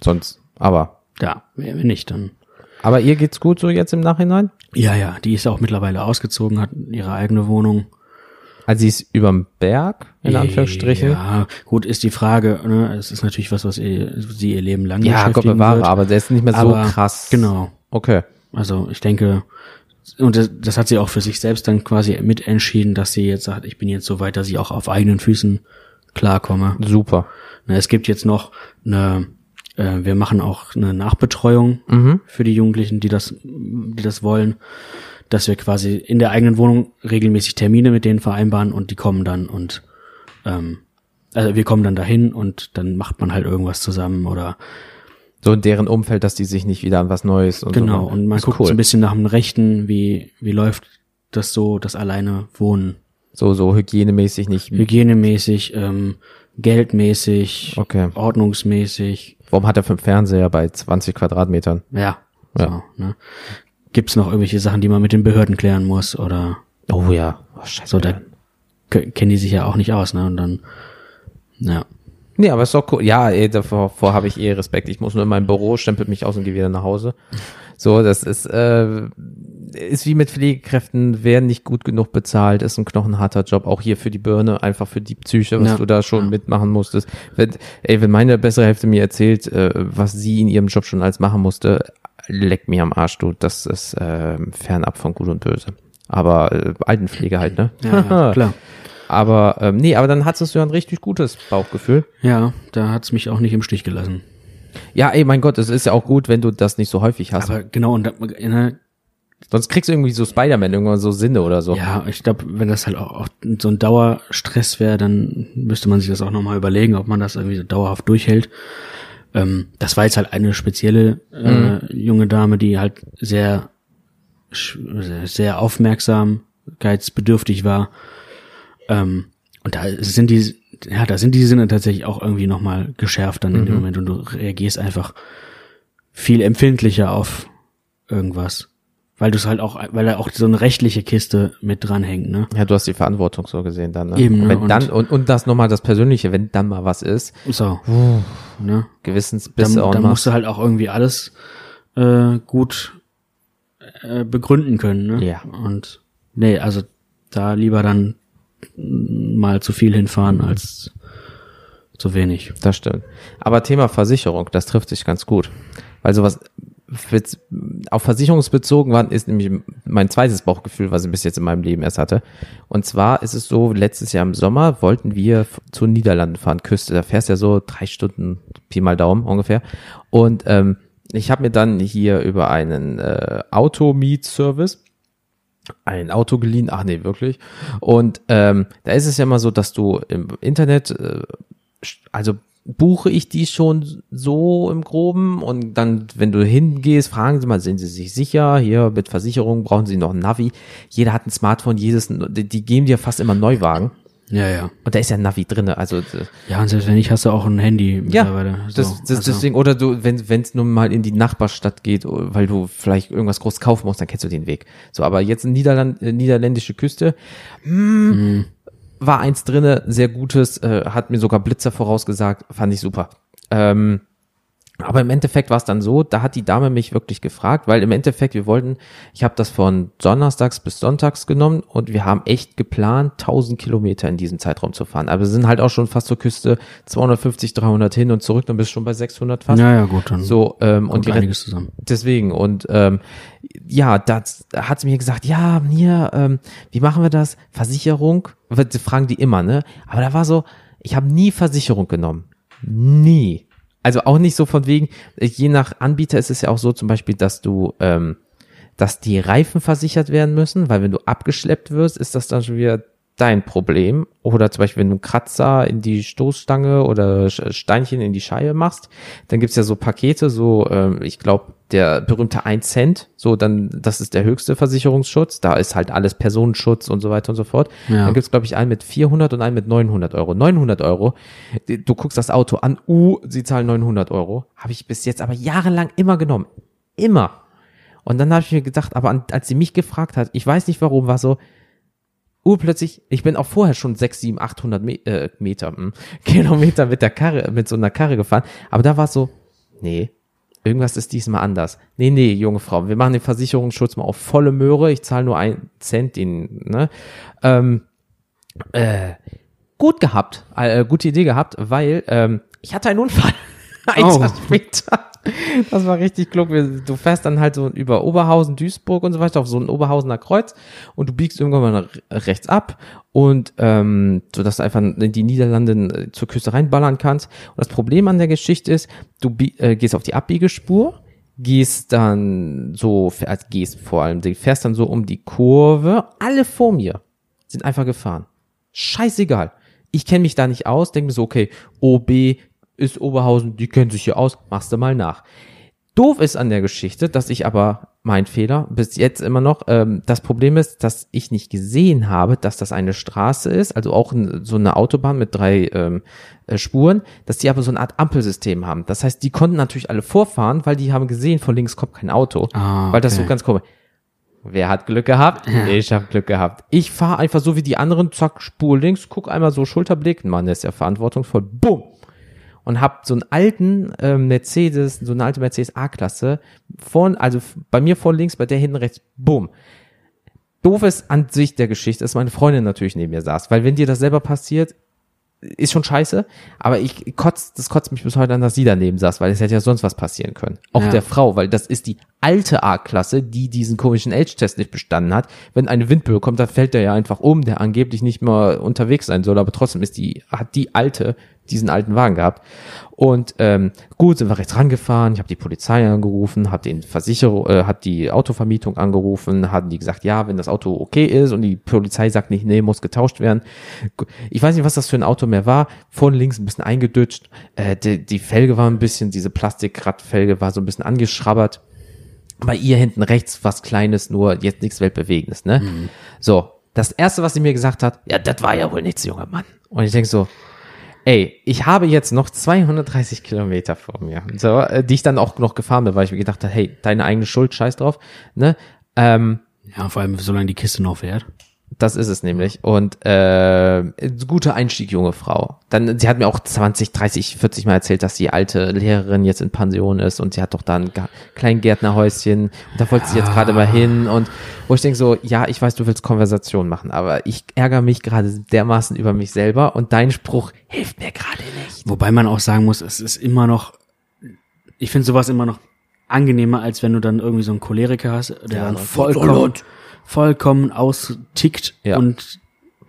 [SPEAKER 1] Sonst, aber.
[SPEAKER 3] ja, wenn nicht, dann.
[SPEAKER 1] Aber ihr geht's gut so jetzt im Nachhinein?
[SPEAKER 3] Ja, ja, die ist auch mittlerweile ausgezogen, hat ihre eigene Wohnung.
[SPEAKER 1] Also sie ist überm Berg, in Anführungsstrichen.
[SPEAKER 3] Ja, gut, ist die Frage, ne, es ist natürlich was, was ihr, sie ihr Leben lang
[SPEAKER 1] Ja, Gott
[SPEAKER 3] beschäftigen
[SPEAKER 1] bewahre,
[SPEAKER 3] wird.
[SPEAKER 1] aber der ist nicht mehr so
[SPEAKER 3] Aber,
[SPEAKER 1] krass.
[SPEAKER 3] Genau.
[SPEAKER 1] Okay.
[SPEAKER 3] Also ich denke, und das, das hat sie auch für sich selbst dann quasi mitentschieden, dass sie jetzt sagt, ich bin jetzt so weit, dass ich auch auf eigenen Füßen klarkomme.
[SPEAKER 1] Super.
[SPEAKER 3] Na, Es gibt jetzt noch eine, äh, wir machen auch eine Nachbetreuung
[SPEAKER 1] Mhm.
[SPEAKER 3] für die Jugendlichen, die das, die das wollen, dass wir quasi in der eigenen Wohnung regelmäßig Termine mit denen vereinbaren und die kommen dann und ähm, also wir kommen dann dahin und dann macht man halt irgendwas zusammen oder
[SPEAKER 1] So in deren Umfeld, dass die sich nicht wieder an was Neues und
[SPEAKER 3] genau
[SPEAKER 1] so.
[SPEAKER 3] und man
[SPEAKER 1] Ist
[SPEAKER 3] guckt
[SPEAKER 1] cool.
[SPEAKER 3] so ein bisschen nach dem Rechten, wie wie läuft das so, das alleine Wohnen,
[SPEAKER 1] so, so hygienemäßig nicht.
[SPEAKER 3] hygienemäßig, ähm, geldmäßig,
[SPEAKER 1] Okay.
[SPEAKER 3] ordnungsmäßig,
[SPEAKER 1] Warum hat er fünf Fernseher bei 20 Quadratmetern?
[SPEAKER 3] Ja.
[SPEAKER 1] Ja.
[SPEAKER 3] So, ne? Gibt's noch irgendwelche Sachen, die man mit den Behörden klären muss oder
[SPEAKER 1] Oh ja. Oh, scheiße.
[SPEAKER 3] so? Da kennen die sich ja auch nicht aus, ne? Und dann, ja.
[SPEAKER 1] Nee, aber ist doch cool. Ja, ey, davor, davor habe ich eh Respekt. Ich muss nur in mein Büro, stempel mich aus und gehe wieder nach Hause. So, das ist, äh, ist wie mit Pflegekräften, werden nicht gut genug bezahlt, ist ein knochenharter Job, auch hier für die Birne, einfach für die Psyche, was
[SPEAKER 3] Ja,
[SPEAKER 1] du da schon
[SPEAKER 3] ja.
[SPEAKER 1] mitmachen musstest. Wenn, ey, wenn meine bessere Hälfte mir erzählt, äh, was sie in ihrem Job schon alles machen musste, leck mir am Arsch, du, das ist äh, fernab von Gut und Böse. Aber äh, Altenpflege halt, ne?
[SPEAKER 3] Ja, ja klar.
[SPEAKER 1] Aber ähm, nee, aber dann hattest du ja ein richtig gutes Bauchgefühl.
[SPEAKER 3] Ja, da hat's mich auch nicht im Stich gelassen.
[SPEAKER 1] Ja, ey, mein Gott, es ist ja auch gut, wenn du das nicht so häufig hast.
[SPEAKER 3] Aber genau, und da, ne,
[SPEAKER 1] Sonst kriegst du irgendwie so Spider-Man irgendwann so Sinne oder so.
[SPEAKER 3] ja, ich glaube, wenn das halt auch, auch so ein Dauerstress wäre, dann müsste man sich das auch nochmal überlegen, ob man das irgendwie so dauerhaft durchhält. Ähm, das war jetzt halt eine spezielle äh, junge Dame, die halt sehr, sehr aufmerksamkeitsbedürftig war. Ähm, und da sind die, ja, da sind die Sinne tatsächlich auch irgendwie nochmal geschärft dann in dem Moment und du reagierst einfach viel empfindlicher auf irgendwas. Weil du es halt auch, weil da auch so eine rechtliche Kiste mit dranhängt, ne?
[SPEAKER 1] Ja, du hast die Verantwortung so gesehen dann. Ne?
[SPEAKER 3] Eben,
[SPEAKER 1] und
[SPEAKER 3] ne,
[SPEAKER 1] wenn
[SPEAKER 3] und-
[SPEAKER 1] dann und, und das nochmal das Persönliche, wenn dann mal was ist,
[SPEAKER 3] So. Ne?
[SPEAKER 1] Gewissensbisse
[SPEAKER 3] Dann,
[SPEAKER 1] und
[SPEAKER 3] dann musst du halt auch irgendwie alles äh, gut äh, begründen können, ne?
[SPEAKER 1] Ja.
[SPEAKER 3] Und nee, also da lieber dann mal zu viel hinfahren als zu wenig.
[SPEAKER 1] Das stimmt. Aber Thema Versicherung, das trifft sich ganz gut. Weil sowas auf versicherungsbezogen war, ist nämlich mein zweites Bauchgefühl, was ich bis jetzt in meinem Leben erst hatte. Und zwar ist es so, letztes Jahr im Sommer wollten wir zu den Niederlanden fahren, Küste. Da fährst du ja so drei Stunden, Pi mal Daumen ungefähr. Und ähm, ich habe mir dann hier über einen äh, Auto-Miet-Service ein Auto geliehen. Ach nee, wirklich. Und ähm, da ist es ja immer so, dass du im Internet, äh, also buche ich die schon so im Groben und dann, wenn du hingehst, fragen sie mal, sind sie sich sicher? Hier mit Versicherung brauchen sie noch ein Navi. Jeder hat ein Smartphone, jedes, die, die geben dir fast immer Neuwagen.
[SPEAKER 3] Ja, ja.
[SPEAKER 1] Und da ist ja ein Navi drinne. Also äh,
[SPEAKER 3] Ja, und selbst wenn nicht, hast du auch ein Handy
[SPEAKER 1] ja,
[SPEAKER 3] mittlerweile.
[SPEAKER 1] das,
[SPEAKER 3] So,
[SPEAKER 1] das,
[SPEAKER 3] also,
[SPEAKER 1] deswegen, oder du, wenn es nun mal in die Nachbarstadt geht, weil du vielleicht irgendwas groß kaufen musst, dann kennst du den Weg. So, aber jetzt Niederland, äh, niederländische Küste, hm, war eins drinne, sehr gutes, äh, hat mir sogar Blitzer vorausgesagt, fand ich super. Ähm, Aber im Endeffekt war es dann so, da hat die Dame mich wirklich gefragt, weil im Endeffekt, wir wollten, ich habe das von Donnerstags bis Sonntags genommen und wir haben echt geplant, 1000 Kilometer in diesem Zeitraum zu fahren. Aber wir sind halt auch schon fast zur Küste, 250, 300 hin und zurück, dann bist du schon bei 600 fast.
[SPEAKER 3] Ja, ja, gut, dann
[SPEAKER 1] So, ähm, und die
[SPEAKER 3] einiges zusammen.
[SPEAKER 1] Deswegen, und ähm, ja, da hat sie mir gesagt, ja, hier, ähm, wie machen wir das? Versicherung? Fragen die immer, ne? Aber da war so, ich habe nie Versicherung genommen. Nie. Also auch nicht so von wegen, je nach Anbieter ist es ja auch so zum Beispiel, dass du, ähm, dass die Reifen versichert werden müssen, weil wenn du abgeschleppt wirst, ist das dann schon wieder dein Problem. Oder zum Beispiel, wenn du einen Kratzer in die Stoßstange oder Steinchen in die Scheibe machst, dann gibt's ja so Pakete, so, ähm, ich glaube, der berühmte 1 Cent, so dann, das ist der höchste Versicherungsschutz, da ist halt alles Personenschutz und so weiter und so fort.
[SPEAKER 3] Ja.
[SPEAKER 1] Dann gibt's glaube ich, einen mit 400 und einen mit 900 Euro. 900 Euro, du guckst das Auto an, uh, sie zahlen 900 Euro, habe ich bis jetzt aber jahrelang immer genommen. Immer. Und dann habe ich mir gedacht, aber an, als sie mich gefragt hat, ich weiß nicht warum, war so, urplötzlich, ich bin auch vorher schon 6, 7, 800 Me äh, Meter, hm, Kilometer mit der Karre, mit so einer Karre gefahren, aber da war es so, nee, irgendwas ist diesmal anders. Nee, nee, junge Frau, wir machen den Versicherungsschutz mal auf volle Möhre, ich zahle nur einen Cent, den, ne, ähm, äh, gut gehabt, äh, gute Idee gehabt, weil ähm, ich hatte einen Unfall. Ein
[SPEAKER 3] Oh.
[SPEAKER 1] Das war richtig klug. Du fährst dann halt so über Oberhausen, Duisburg und so weiter auf so ein Oberhausener Kreuz und du biegst irgendwann mal rechts ab und ähm, so dass du einfach in die Niederlande äh, zur Küste reinballern kannst. Und das Problem an der Geschichte ist, du äh, gehst auf die Abbiegespur, gehst dann so, also gehst vor allem, du fährst dann so um die Kurve, alle vor mir sind einfach gefahren. Scheißegal. Ich kenne mich da nicht aus, denke mir so, okay, OB ist Oberhausen, die kennen sich hier aus, machst du mal nach. Doof ist an der Geschichte, dass ich aber, mein Fehler, bis jetzt immer noch, ähm, das Problem ist, dass ich nicht gesehen habe, dass das eine Straße ist, also auch so eine Autobahn mit drei ähm, äh, Spuren, dass die aber so eine Art Ampelsystem haben. Das heißt, die konnten natürlich alle vorfahren, weil die haben gesehen, von links kommt kein Auto,
[SPEAKER 3] Ah,
[SPEAKER 1] weil das so
[SPEAKER 3] okay.
[SPEAKER 1] ganz komisch. Wer hat Glück gehabt? Ich habe Glück gehabt. Ich fahre einfach so wie die anderen, zack, Spur links, guck einmal so Schulterblick, Mann, der ist ja verantwortungsvoll, bumm. Und hab so einen alten ähm, Mercedes, so eine alte Mercedes A-Klasse, von, also bei mir vor links, bei der hinten rechts, bumm. Doof ist an sich der Geschichte, dass meine Freundin natürlich neben mir saß, weil wenn dir das selber passiert, ist schon scheiße, aber ich kotzt, das kotzt mich bis heute an, dass sie daneben saß, weil es hätte ja sonst was passieren können. Auch
[SPEAKER 3] Ja.
[SPEAKER 1] der Frau, weil das ist die alte A-Klasse, die diesen komischen Age-Test nicht bestanden hat. Wenn eine Windböe kommt, dann fällt der ja einfach um, der angeblich nicht mehr unterwegs sein soll, aber trotzdem ist die, hat die alte diesen alten Wagen gehabt. Und ähm, gut, sind wir rechts rangefahren, ich habe die Polizei angerufen, habe den Versicherung, äh, hat die Autovermietung angerufen, hatten die gesagt, ja, wenn das Auto okay ist und die Polizei sagt nicht, nee, muss getauscht werden. Ich weiß nicht, was das für ein Auto mehr war. Vorne links ein bisschen eingedutscht, äh, die, die Felge war ein bisschen, diese Plastikradfelge war so ein bisschen angeschrabbert. Bei ihr hinten rechts was Kleines, nur jetzt nichts Weltbewegendes, ne? So, das erste, was sie mir gesagt hat, ja, das war ja wohl nichts, junger Mann. Und ich denk so, ey, ich habe jetzt noch 230 Kilometer vor mir, so, äh, die ich dann auch noch gefahren bin, weil ich mir gedacht habe, hey, deine eigene Schuld, scheiß drauf, ne? Ähm,
[SPEAKER 3] Ja, vor allem, solange die Kiste noch fährt.
[SPEAKER 1] Das ist es nämlich. Und äh, guter Einstieg, junge Frau. Dann, sie hat mir auch 20, 30, 40 Mal erzählt, dass die alte Lehrerin jetzt in Pension ist und sie hat doch da ein Kleingärtnerhäuschen und da wollte sie jetzt gerade mal hin und wo ich denke so, ja, ich weiß, du willst Konversation machen, aber ich ärgere mich gerade dermaßen über mich selber und dein Spruch hilft mir gerade nicht.
[SPEAKER 3] Wobei man auch sagen muss, es ist immer noch, ich finde sowas immer noch angenehmer, als wenn du dann irgendwie so einen Choleriker hast, der
[SPEAKER 1] Ja,
[SPEAKER 3] dann vollkommen, vollkommen austickt
[SPEAKER 1] Ja.
[SPEAKER 3] und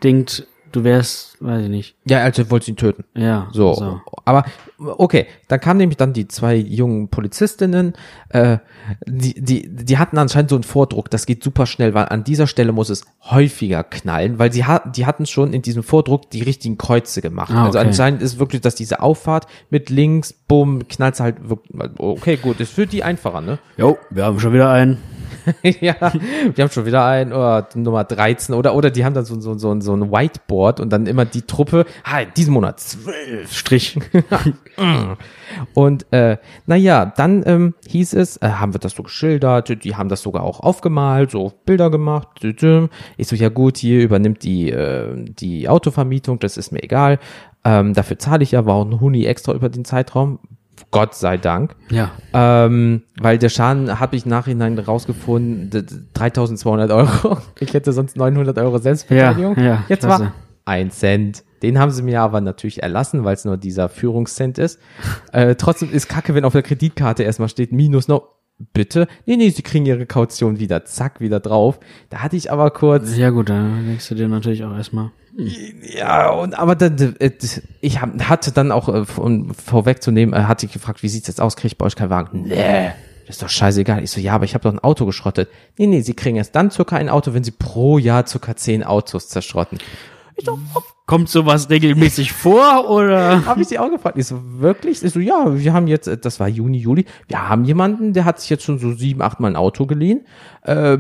[SPEAKER 3] denkt, du wärst, weiß ich nicht.
[SPEAKER 1] Ja, also wollte sie ihn töten.
[SPEAKER 3] Ja,
[SPEAKER 1] So, aber okay, dann kamen nämlich dann die zwei jungen Polizistinnen, äh, die, die, die hatten anscheinend so einen Vordruck, das geht super schnell, weil an dieser Stelle muss es häufiger knallen, weil sie hat, die hatten schon in diesem Vordruck die richtigen Kreuze gemacht.
[SPEAKER 3] Ah,
[SPEAKER 1] Also
[SPEAKER 3] okay.
[SPEAKER 1] anscheinend ist wirklich, dass diese Auffahrt mit links, bumm, knallt halt wirklich, okay, gut, ist für die einfacher, ne?
[SPEAKER 3] Jo, wir haben schon wieder einen.
[SPEAKER 1] ja, wir haben schon wieder ein, oh, Nummer 13 oder, oder die haben dann so, so, so, so ein Whiteboard und dann immer die Truppe, ah, diesen Monat zwölf
[SPEAKER 3] Strich.
[SPEAKER 1] Und äh, naja, dann ähm, hieß es, äh, haben wir das so geschildert, die haben das sogar auch aufgemalt, so Bilder gemacht. Ich so, ja gut, hier übernimmt die, äh, die Autovermietung, das ist mir egal. Ähm, dafür zahle ich ja, war auch ein Huni extra über den Zeitraum. Gott sei Dank.
[SPEAKER 3] Ja.
[SPEAKER 1] Ähm, weil der Schaden habe ich nachhinein rausgefunden, d- d- 3200 Euro. Ich hätte sonst 900 Euro Selbstverteidigung.
[SPEAKER 3] Ja, ja,
[SPEAKER 1] Jetzt
[SPEAKER 3] klasse.
[SPEAKER 1] war ein Cent. Den haben sie mir aber natürlich erlassen, weil es nur dieser Führungscent ist. Äh, trotzdem ist kacke, wenn auf der Kreditkarte erstmal steht, minus noch, bitte. Nee, nee, sie kriegen ihre Kaution wieder, zack, wieder drauf. Da hatte ich aber kurz,
[SPEAKER 3] Ja gut, da denkst du dir natürlich auch erstmal.
[SPEAKER 1] ja, und aber dann, äh, ich hatte dann auch, äh, um vorwegzunehmen, äh, hatte ich gefragt, wie sieht's jetzt aus, krieg ich bei euch keinen Wagen? Nee, das ist doch scheißegal. Ich so, ja, aber ich habe doch ein Auto geschrottet. Nee, nee, sie kriegen erst dann circa ein Auto, wenn sie pro Jahr circa zehn Autos zerschrotten.
[SPEAKER 3] Kommt sowas regelmäßig vor oder?
[SPEAKER 1] habe ich sie auch gefragt. Ich so, wirklich? Ich so, ja, wir haben jetzt, äh, das war Juni, Juli, wir haben jemanden, der hat sich jetzt schon so sieben, acht Mal ein Auto geliehen. Äh,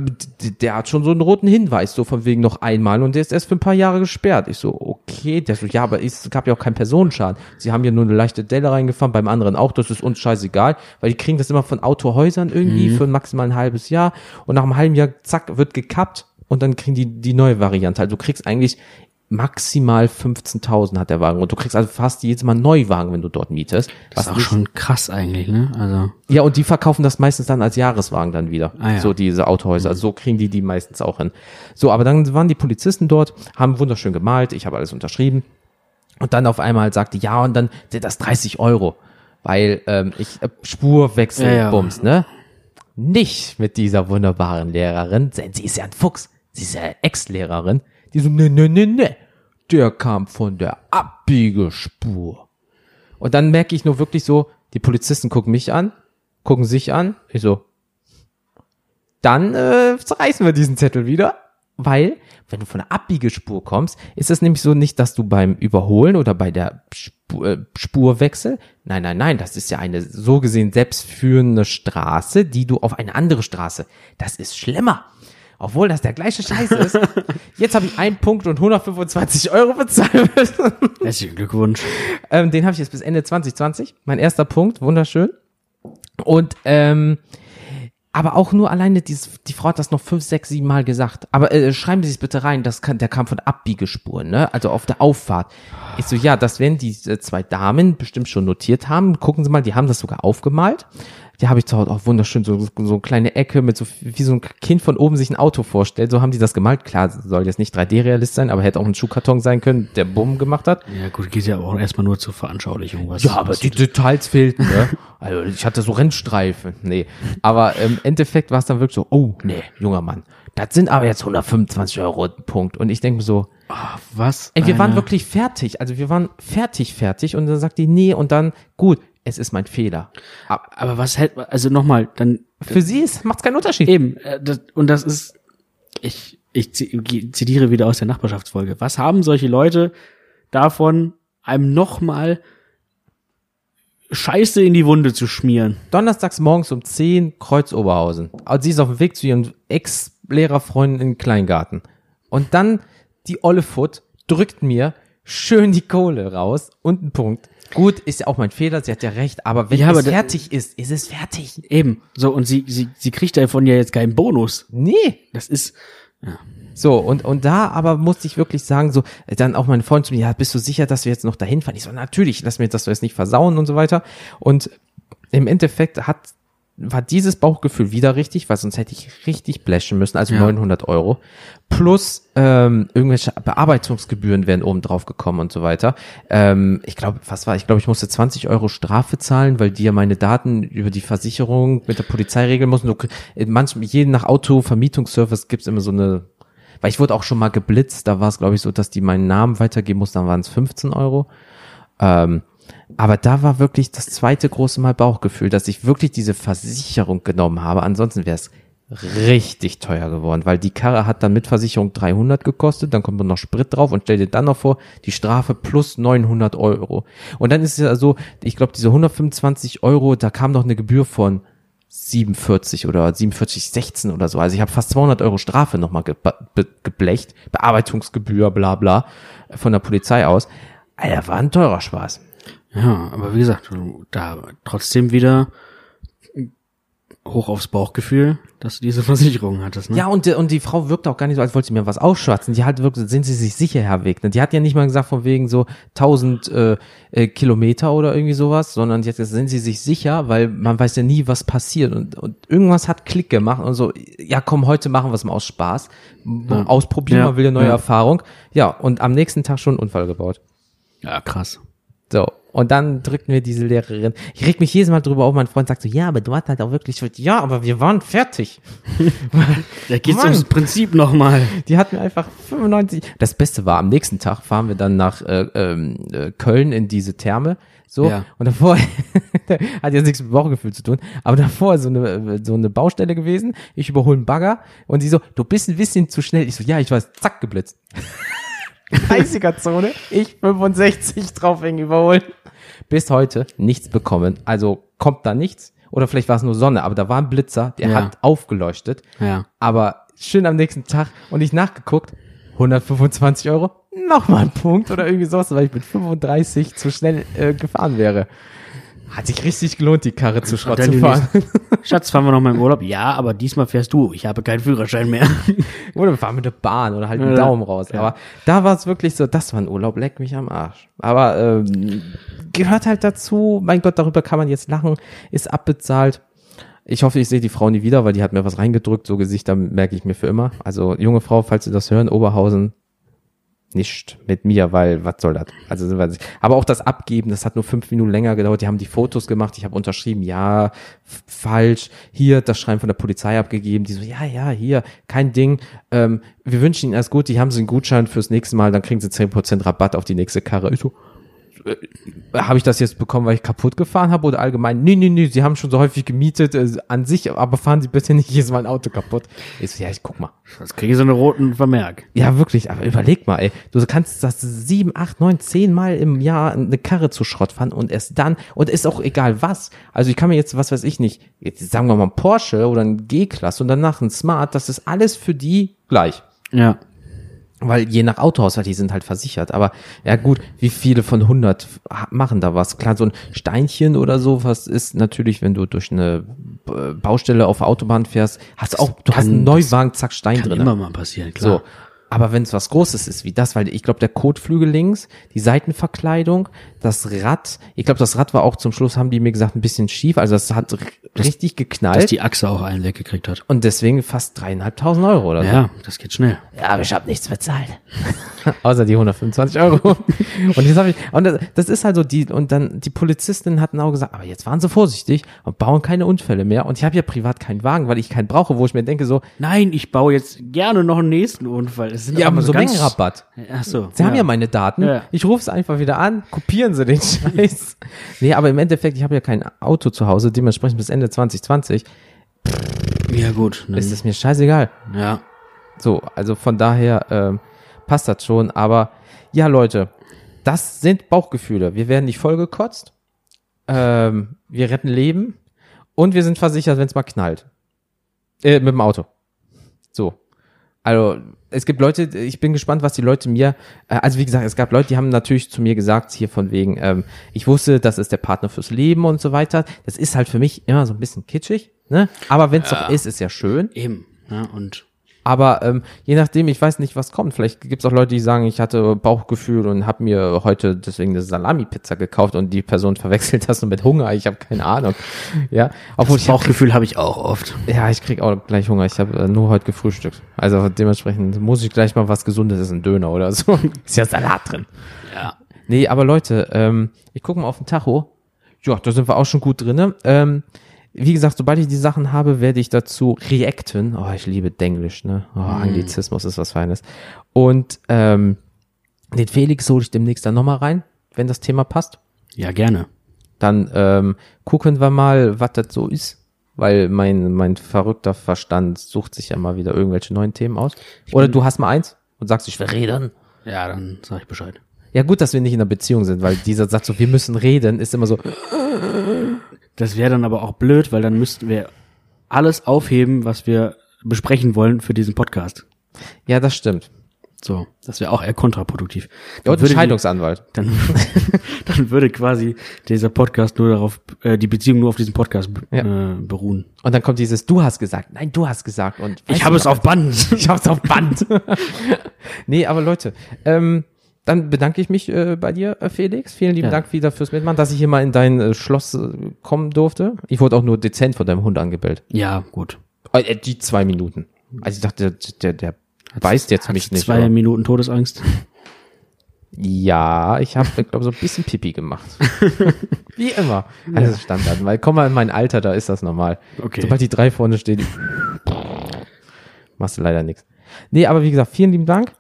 [SPEAKER 1] der hat schon so einen roten Hinweis, so von wegen noch einmal und der ist erst für ein paar Jahre gesperrt. Ich so, okay, der so, ja, aber es gab ja auch keinen Personenschaden. Sie haben ja nur eine leichte Delle reingefahren, beim anderen auch, das ist uns scheißegal, weil die kriegen das immer von Autohäusern irgendwie für maximal ein halbes Jahr und nach einem halben Jahr, zack, wird gekappt und dann kriegen die die neue Variante. Also du kriegst eigentlich maximal 15.000 hat der Wagen und du kriegst also fast jedes Mal einen Neuwagen, wenn du dort mietest.
[SPEAKER 3] Das ist auch schon krass eigentlich, ne? Also.
[SPEAKER 1] ja, und die verkaufen das meistens dann als Jahreswagen dann wieder.
[SPEAKER 3] Ah, ja.
[SPEAKER 1] So diese Autohäuser. So kriegen die die meistens auch hin. So, aber dann waren die Polizisten dort, haben wunderschön gemalt. Ich habe alles unterschrieben. Und dann auf einmal sagte, ja, und dann sind das 30 Euro. Weil ähm, ich äh, Spurwechsel,
[SPEAKER 3] Ja, ja.
[SPEAKER 1] Bums, ne? Nicht mit dieser wunderbaren Lehrerin, denn sie ist ja ein Fuchs. Sie ist ja Ex-Lehrerin. Die so, ne, ne, ne, ne. Der kam von der Abbiegespur. Und dann merke ich nur wirklich so, die Polizisten gucken mich an, gucken sich an. Ich so, dann äh, zerreißen wir diesen Zettel wieder, weil wenn du von der Abbiegespur kommst, ist es nämlich so nicht, dass du beim Überholen oder bei der Spur, äh, Spurwechsel, nein, nein, nein, das ist ja eine so gesehen selbstführende Straße, die du auf eine andere Straße, das ist schlimmer. Obwohl das der gleiche Scheiß ist. Jetzt habe ich einen Punkt und 125 Euro müssen.
[SPEAKER 3] Herzlichen Glückwunsch.
[SPEAKER 1] Ähm, den habe ich jetzt bis Ende 2020. Mein erster Punkt, wunderschön. Und ähm, aber auch nur alleine dieses, die Frau hat das noch fünf, sechs, sieben Mal gesagt. Aber äh, schreiben Sie es bitte rein, das kann, der kam von Abbiegespuren, ne? Also auf der Auffahrt. Ich so, ja, das werden die äh, zwei Damen bestimmt schon notiert haben. Gucken Sie mal, die haben das sogar aufgemalt. Die habe ich zu Hause auch wunderschön, so, so eine kleine Ecke mit so, wie so ein Kind von oben sich ein Auto vorstellt. So haben die das gemalt. Klar, soll jetzt nicht 3D-Realist sein, aber hätte auch ein Schuhkarton sein können, der Bumm gemacht hat.
[SPEAKER 3] Ja gut, geht ja auch erstmal nur zur Veranschaulichung. Was,
[SPEAKER 1] Ja, aber die Details fehlten, ne? Also ich hatte so Rennstreifen. Nee. Aber im Endeffekt war es dann wirklich so, oh, nee, junger Mann. Das sind aber jetzt 125 Euro Punkt. Und ich denke mir so,
[SPEAKER 3] was?
[SPEAKER 1] ey, wir waren wirklich fertig. Also wir waren fertig, fertig. Und dann sagt die, nee, und dann, gut, es ist mein Fehler. Aber
[SPEAKER 3] Aber was hält, also nochmal, dann
[SPEAKER 1] für sie ist, macht's keinen Unterschied.
[SPEAKER 3] Eben, äh, das, und das ist, ich, ich zi- zitiere wieder aus der Nachbarschaftsfolge. Was haben solche Leute davon, einem nochmal Scheiße in die Wunde zu schmieren?
[SPEAKER 1] Donnerstags morgens um 10 Kreuz Oberhausen. Also sie ist auf dem Weg zu ihren Ex-Lehrerfreunden in den Kleingarten. Und dann die olle Foot drückt mir schön die Kohle raus und ein Punkt. Gut, ist ja auch mein Fehler, sie hat ja recht, aber wenn
[SPEAKER 3] Ja, aber
[SPEAKER 1] es fertig ist, ist es fertig.
[SPEAKER 3] Eben, so, und sie, sie, sie kriegt davon ja jetzt keinen Bonus.
[SPEAKER 1] Nee.
[SPEAKER 3] Das ist,
[SPEAKER 1] So, und, und da aber musste ich wirklich sagen, so, dann auch meine Freundin zu mir, ja, bist du sicher, dass wir jetzt noch dahin fahren? Ich so, natürlich, lass mir das jetzt nicht versauen und so weiter. Und im Endeffekt hat, war dieses Bauchgefühl wieder richtig, weil sonst hätte ich richtig blashen müssen, also
[SPEAKER 3] Ja.
[SPEAKER 1] 900 Euro. Plus ähm, irgendwelche Bearbeitungsgebühren wären oben drauf gekommen und so weiter. Ähm, ich glaube, was war, ich glaube, ich musste 20 Euro Strafe zahlen, weil die ja meine Daten über die Versicherung mit der Polizei regeln mussten. Du, manchmal, jeden nach Autovermietungsservice gibt's immer so eine weil ich wurde auch schon mal geblitzt, da war es, glaube ich, so, dass die meinen Namen weitergeben mussten, dann waren es 15 Euro. Ähm, aber da war wirklich das zweite große Mal Bauchgefühl, dass ich wirklich diese Versicherung genommen habe. Ansonsten wäre es richtig teuer geworden, weil die Karre hat dann mit Versicherung 300 gekostet, dann kommt noch Sprit drauf und stell dir dann noch vor, die Strafe plus 900 Euro. Und dann ist es ja so, ich glaube, diese 125 Euro, da kam noch eine Gebühr von 47 oder 47, 16 oder so. Also ich habe fast 200 Euro Strafe nochmal ge be geblecht, Bearbeitungsgebühr, bla bla, von der Polizei aus. Alter, war ein teurer Spaß.
[SPEAKER 3] Ja, aber wie gesagt, da trotzdem wieder hoch aufs Bauchgefühl, dass du diese Versicherung hattest, ne?
[SPEAKER 1] Ja, und, und die Frau wirkt auch gar nicht so, als wollte sie mir was ausschwatzen. Die hat wirklich, sind sie sich sicher, Herr Weg. Die hat ja nicht mal gesagt, von wegen so 1000 äh, äh, Kilometer oder irgendwie sowas, sondern gesagt, sind sie sich sicher, weil man weiß ja nie, was passiert. Und, und irgendwas hat Klick gemacht und so, ja komm, heute machen wir es mal aus Spaß. Ausprobieren,
[SPEAKER 3] Ja.
[SPEAKER 1] man will eine neue
[SPEAKER 3] Ja.
[SPEAKER 1] Erfahrung. Ja, und am nächsten Tag schon einen Unfall gebaut.
[SPEAKER 3] Ja, krass.
[SPEAKER 1] So. Und dann drückt mir diese Lehrerin. Ich reg mich jedes Mal drüber auf. Mein Freund sagt so, ja, aber du hast halt auch wirklich, ja, aber wir waren fertig.
[SPEAKER 3] Da geht's
[SPEAKER 1] Mann.
[SPEAKER 3] ums Prinzip nochmal.
[SPEAKER 1] Die hat mir einfach 95. Das Beste war, am nächsten Tag fahren wir dann nach äh, ähm, äh, Köln in diese Therme. So,
[SPEAKER 3] Ja.
[SPEAKER 1] und davor hat jetzt nichts mit Bauchgefühl zu tun, aber davor ist so eine, äh, so eine Baustelle gewesen. Ich überhole einen Bagger und sie so, du bist ein bisschen zu schnell. Ich so, ja, ich weiß, zack, geblitzt. 30er Zone, ich 65 drauf hängen überholen. Bis heute nichts bekommen. Also kommt da nichts. Oder vielleicht war es nur Sonne, aber da war ein Blitzer, der
[SPEAKER 3] Ja.
[SPEAKER 1] hat aufgeleuchtet.
[SPEAKER 3] Ja.
[SPEAKER 1] Aber schön am nächsten Tag und ich nachgeguckt, 125 Euro, nochmal ein Punkt oder irgendwie sowas, weil ich mit 35 zu schnell äh, gefahren wäre. Hat sich richtig gelohnt, die Karre zu Schrott zu fahren.
[SPEAKER 3] Schatz, fahren wir noch mal im Urlaub? Ja, aber diesmal fährst du. Ich habe keinen Führerschein mehr.
[SPEAKER 1] oder wir fahren mit der Bahn oder halt mit dem
[SPEAKER 3] Ja.
[SPEAKER 1] Daumen raus. Aber da war es wirklich so, das war ein Urlaub, leck mich am Arsch. Aber ähm, gehört halt dazu, mein Gott, darüber kann man jetzt lachen, ist abbezahlt. Ich hoffe, ich sehe die Frau nie wieder, weil die hat mir was reingedrückt, so Gesichter merke ich mir für immer. Also junge Frau, falls Sie das hören, Oberhausen, nicht mit mir, weil was soll das? Also aber auch das Abgeben, das hat nur fünf Minuten länger gedauert. Die haben die Fotos gemacht, ich habe unterschrieben, ja, falsch. Hier das Schreiben von der Polizei abgegeben. Die so, ja, ja, hier, kein Ding. Ähm, wir wünschen Ihnen alles gut. Die haben Sie einen Gutschein fürs nächste Mal, dann kriegen Sie 10% Rabatt auf die nächste Karre. Ich so, äh, habe ich das jetzt bekommen, weil ich kaputt gefahren habe oder allgemein? Nee, nee, nee, Sie haben schon so häufig gemietet äh, an sich, aber fahren Sie bitte nicht jedes Mal ein Auto kaputt. Ich so, ja, ich guck mal.
[SPEAKER 3] Das kriege ich so einen roten Vermerk.
[SPEAKER 1] Ja, wirklich, aber überleg mal, ey. Du kannst das sieben, acht, neun, zehn Mal im Jahr eine Karre zu Schrott fahren und erst dann, und ist auch egal was. Also ich kann mir jetzt, was weiß ich nicht, jetzt sagen wir mal ein Porsche oder ein G-Klasse und danach ein Smart, das ist alles für die gleich.
[SPEAKER 3] Ja.
[SPEAKER 1] Weil je nach Autohaushalt, die sind halt versichert. Aber ja gut, wie viele von 100 machen da was? Klar, so ein Steinchen oder so, was ist natürlich, wenn du durch eine äh, Baustelle auf der Autobahn fährst, hast auch, du hast
[SPEAKER 3] kann-
[SPEAKER 1] einen Neuwagen, zack, Stein
[SPEAKER 3] Kann
[SPEAKER 1] drin.
[SPEAKER 3] immer mal passieren, klar.
[SPEAKER 1] So. Aber wenn es was Großes ist wie das, weil ich glaube, der Kotflügel links, die Seitenverkleidung, das Rad, ich glaube, das Rad war auch zum Schluss, haben die mir gesagt, ein bisschen schief. Also das hat r- richtig
[SPEAKER 3] Dass
[SPEAKER 1] geknallt.
[SPEAKER 3] die Achse auch einen weggekriegt hat.
[SPEAKER 1] und deswegen fast dreieinhalbtausend Euro oder so.
[SPEAKER 3] Ja, das geht schnell.
[SPEAKER 1] Ja, aber ich habe nichts bezahlt. Außer die 125 Euro. und jetzt habe ich, und das, das ist halt so die, und dann die Polizistinnen hatten auch gesagt, aber jetzt waren sie vorsichtig und bauen keine Unfälle mehr. Und ich habe ja privat keinen Wagen, weil ich keinen brauche, wo ich mir denke so,
[SPEAKER 3] Nein, ich baue jetzt gerne noch einen nächsten Unfall. Es sind
[SPEAKER 1] ja,
[SPEAKER 3] aber
[SPEAKER 1] aber so
[SPEAKER 3] ganz-
[SPEAKER 1] Mengenrabatt.
[SPEAKER 3] Ach so.
[SPEAKER 1] Sie haben ja meine Daten.
[SPEAKER 3] Ja.
[SPEAKER 1] Ich rufe es einfach wieder an, kopieren Sie den Scheiß. nee, aber im Endeffekt, ich habe ja kein Auto zu Hause, dementsprechend bis Ende 2020
[SPEAKER 3] Ja, gut. Dann,
[SPEAKER 1] ist es mir scheißegal.
[SPEAKER 3] ja.
[SPEAKER 1] So, also von daher ähm, passt das schon. Aber ja, Leute, das sind Bauchgefühle. Wir werden nicht vollgekotzt. Ähm, wir retten Leben und wir sind versichert, wenn es mal knallt. Äh, mit dem Auto. So. Also, es gibt Leute, ich bin gespannt, was die Leute mir, äh, also wie gesagt, es gab Leute, die haben natürlich zu mir gesagt, hier von wegen, ähm, ich wusste, das ist der Partner fürs Leben und so weiter. Das ist halt für mich immer so ein bisschen kitschig, ne? Aber wenn es doch ist, ist ja schön.
[SPEAKER 3] Eben. Ja, und
[SPEAKER 1] Aber ähm, je nachdem, ich weiß nicht, was kommt. Vielleicht gibt es auch Leute, die sagen, ich hatte Bauchgefühl und habe mir heute deswegen eine Salami-Pizza gekauft und die Person verwechselt das nur mit Hunger. Ich habe keine Ahnung. Ja, obwohl
[SPEAKER 3] das Bauchgefühl habe ich auch oft.
[SPEAKER 1] ja, ich krieg auch gleich Hunger. Ich habe äh, nur heute gefrühstückt. Also dementsprechend muss ich gleich mal was Gesundes essen, Döner oder so. Ist ja Salat drin.
[SPEAKER 3] Ja.
[SPEAKER 1] Nee, aber Leute, ähm, ich gucke mal auf den Tacho. Ja, da sind wir auch schon gut drinne. Ähm, wie gesagt, sobald ich die Sachen habe, werde ich dazu reacten. Oh, ich liebe Denglisch, ne? Oh, Anglizismus ist was Feines. Und ähm, den Felix hole ich demnächst dann nochmal rein, wenn das Thema passt.
[SPEAKER 3] Ja, gerne.
[SPEAKER 1] Dann ähm, gucken wir mal, was das so ist. Weil mein, mein verrückter Verstand sucht sich ja mal wieder irgendwelche neuen Themen aus. Oder du hast mal eins und sagst, ich will reden.
[SPEAKER 3] Ja, dann sag ich Bescheid.
[SPEAKER 1] Ja, gut, dass wir nicht in einer Beziehung sind, weil dieser Satz so, wir müssen reden, ist immer so,
[SPEAKER 3] Das wäre dann aber auch blöd, weil dann müssten wir alles aufheben, was wir besprechen wollen für diesen Podcast.
[SPEAKER 1] ja, das stimmt.
[SPEAKER 3] So, das wäre auch eher kontraproduktiv.
[SPEAKER 1] Ja, und Scheidungsanwalt.
[SPEAKER 3] dann, dann würde quasi dieser Podcast nur darauf, äh, die Beziehung nur auf diesem Podcast
[SPEAKER 1] Ja.
[SPEAKER 3] äh, beruhen.
[SPEAKER 1] Und dann kommt dieses, du hast gesagt, nein, du hast gesagt. Und
[SPEAKER 3] Ich habe es auf Band.
[SPEAKER 1] Ich hab's auf Band. nee, aber Leute, ähm, dann bedanke ich mich äh, bei dir, äh, Felix. Vielen lieben
[SPEAKER 3] Ja.
[SPEAKER 1] Dank wieder fürs Mitmachen, dass ich hier mal in dein äh, Schloss äh, kommen durfte. Ich wurde auch nur dezent von deinem Hund angebellt.
[SPEAKER 3] Ja, gut.
[SPEAKER 1] Äh, die zwei Minuten. Also ich dachte, der, der, der beißt jetzt mich nicht.
[SPEAKER 3] Zwei
[SPEAKER 1] aber-
[SPEAKER 3] Minuten Todesangst.
[SPEAKER 1] Ja, ich habe, glaube so ein bisschen Pipi gemacht. Wie immer. Also Standard. Weil komm mal in mein Alter, da ist das normal.
[SPEAKER 3] Okay.
[SPEAKER 1] Sobald die drei vorne stehen, machst du leider nichts. Nee, aber wie gesagt, vielen lieben Dank.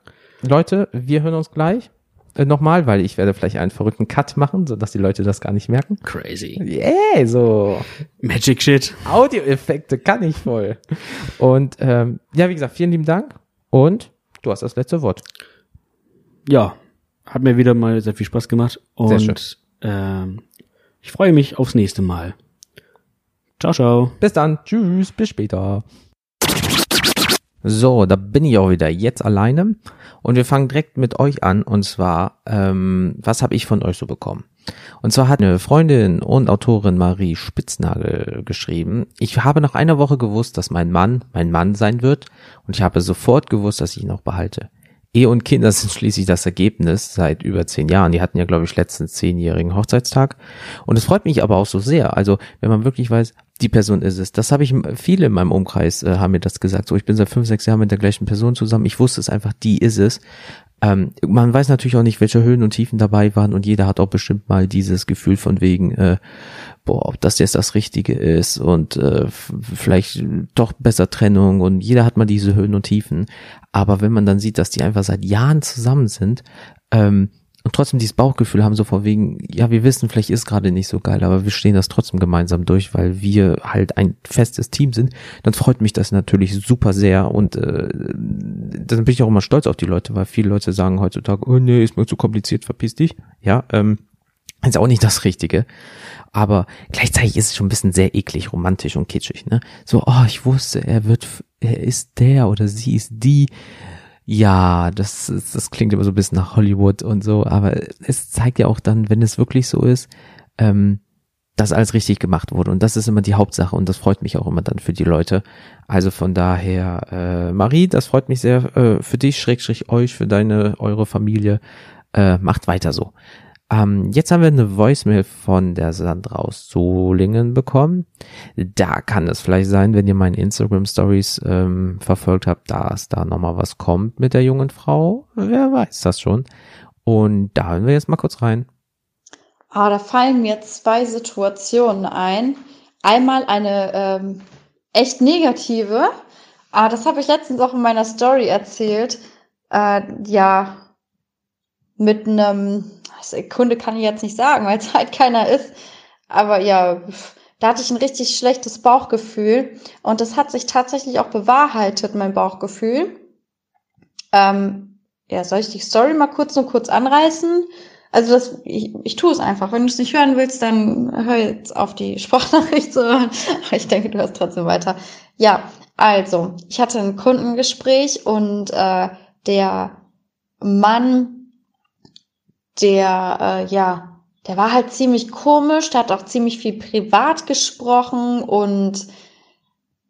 [SPEAKER 1] Leute, wir hören uns gleich. Äh, Nochmal, weil ich werde vielleicht einen verrückten Cut machen, sodass die Leute das gar nicht merken.
[SPEAKER 3] Crazy.
[SPEAKER 1] Yeah, so.
[SPEAKER 3] Magic Shit.
[SPEAKER 1] Audioeffekte kann ich voll. Und ähm, ja, wie gesagt, vielen lieben Dank. Und du hast das letzte Wort.
[SPEAKER 3] Ja, hat mir wieder mal sehr viel Spaß gemacht.
[SPEAKER 1] Sehr schön.
[SPEAKER 3] Und ähm, ich freue mich aufs nächste Mal. Ciao, ciao.
[SPEAKER 1] Bis dann. Tschüss. Bis später. So, da bin ich auch wieder jetzt alleine und wir fangen direkt mit euch an und zwar, ähm, was habe ich von euch so bekommen? Und zwar hat eine Freundin und Autorin Marie Spitznagel geschrieben, ich habe nach einer Woche gewusst, dass mein Mann mein Mann sein wird und ich habe sofort gewusst, dass ich ihn auch behalte. Ehe und Kinder sind schließlich das Ergebnis seit über zehn Jahren. Die hatten ja, glaube ich, letzten zehnjährigen Hochzeitstag. Und es freut mich aber auch so sehr. Also, wenn man wirklich weiß, die Person ist es. Das habe ich, viele in meinem Umkreis äh, haben mir das gesagt. So, ich bin seit fünf, sechs Jahren mit der gleichen Person zusammen. Ich wusste es einfach, die ist es. Ähm, man weiß natürlich auch nicht, welche Höhen und Tiefen dabei waren und jeder hat auch bestimmt mal dieses Gefühl von wegen, äh, boah, ob das jetzt das Richtige ist und äh, vielleicht doch besser Trennung und jeder hat mal diese Höhen und Tiefen. Aber wenn man dann sieht, dass die einfach seit Jahren zusammen sind, ähm, und trotzdem dieses Bauchgefühl haben, so vor wegen, ja, wir wissen, vielleicht ist gerade nicht so geil, aber wir stehen das trotzdem gemeinsam durch, weil wir halt ein festes Team sind, dann freut mich das natürlich super sehr und äh, dann bin ich auch immer stolz auf die Leute, weil viele Leute sagen heutzutage, oh nee, ist mir zu kompliziert, verpiss dich. Ja, ähm, ist auch nicht das Richtige. Aber gleichzeitig ist es schon ein bisschen sehr eklig, romantisch und kitschig, ne? So, oh, ich wusste, er wird, er ist der oder sie ist die. Ja, das, das klingt immer so ein bisschen nach Hollywood und so, aber es zeigt ja auch dann, wenn es wirklich so ist, ähm, dass alles richtig gemacht wurde. Und das ist immer die Hauptsache und das freut mich auch immer dann für die Leute. Also von daher, äh, Marie, das freut mich sehr äh, für dich, Schrägstrich euch, für deine, eure Familie. Äh, macht weiter so. Ähm, jetzt haben wir eine Voicemail von der Sandra aus Solingen bekommen. Da kann es vielleicht sein, wenn ihr meine Instagram Stories ähm, verfolgt habt, dass da nochmal was kommt mit der jungen Frau. Wer weiß das schon. Und da hören wir jetzt mal kurz rein.
[SPEAKER 4] Ah, da fallen mir zwei Situationen ein. Einmal eine ähm, echt negative. Ah, das habe ich letztens auch in meiner Story erzählt. Äh, ja, mit einem also, Kunde kann ich jetzt nicht sagen, weil es halt keiner ist. Aber ja, da hatte ich ein richtig schlechtes Bauchgefühl. Und das hat sich tatsächlich auch bewahrheitet, mein Bauchgefühl. Ähm, ja, soll ich die Story mal kurz nur kurz anreißen? Also das, ich, ich tue es einfach. Wenn du es nicht hören willst, dann hör jetzt auf die Sprachnachricht zu hören. Aber ich denke, du hörst trotzdem weiter. Ja, also, ich hatte ein Kundengespräch und äh, der Mann, der, äh, ja, der war halt ziemlich komisch, der hat auch ziemlich viel privat gesprochen und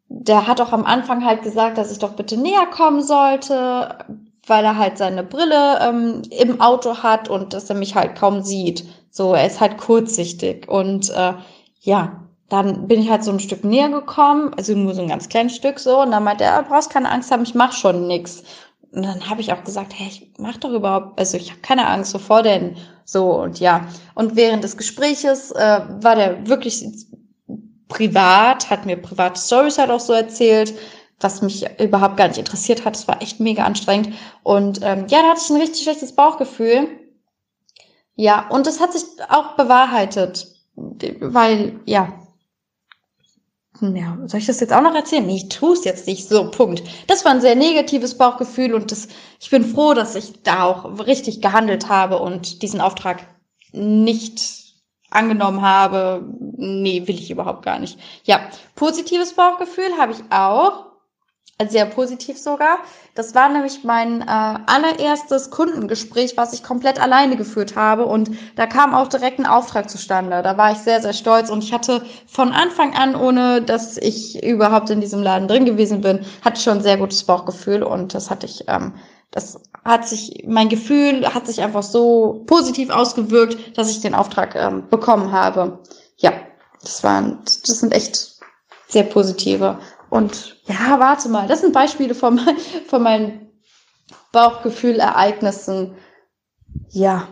[SPEAKER 4] der hat auch am Anfang halt gesagt, dass ich doch bitte näher kommen sollte, weil er halt seine Brille ähm, im Auto hat und dass er mich halt kaum sieht. So, er ist halt kurzsichtig. Und äh, ja, dann bin ich halt so ein Stück näher gekommen, also nur so ein ganz kleines Stück so. Und dann meinte er, brauchst keine Angst haben, ich mach schon nix. Und dann habe ich auch gesagt, hey, ich mach doch überhaupt, also ich habe keine Angst, wovor denn? So und ja. Und während des Gespräches äh, war der wirklich privat, hat mir private Stories halt auch so erzählt, was mich überhaupt gar nicht interessiert hat. Es war echt mega anstrengend. Und ähm, ja, da hatte ich ein richtig schlechtes Bauchgefühl. Ja, und das hat sich auch bewahrheitet. Weil, ja. Ja, soll ich das jetzt auch noch erzählen? Nee, ich tue es jetzt nicht. So, Punkt. Das war ein sehr negatives Bauchgefühl und das, ich bin froh, dass ich da auch richtig gehandelt habe und diesen Auftrag nicht angenommen habe. Nee, will ich überhaupt gar nicht. Ja, positives Bauchgefühl habe ich auch. Sehr positiv sogar. Das war nämlich mein äh, allererstes Kundengespräch, was ich komplett alleine geführt habe. Und da kam auch direkt ein Auftrag zustande. Da war ich sehr, sehr stolz. Und ich hatte von Anfang an, ohne dass ich überhaupt in diesem Laden drin gewesen bin, hatte schon ein sehr gutes Bauchgefühl. Und das hatte ich, ähm, das hat sich, mein Gefühl hat sich einfach so positiv ausgewirkt, dass ich den Auftrag ähm, bekommen habe. Ja, das waren, das sind echt sehr positive und ja, warte mal, das sind Beispiele von, von meinen Bauchgefühl-Ereignissen. Ja.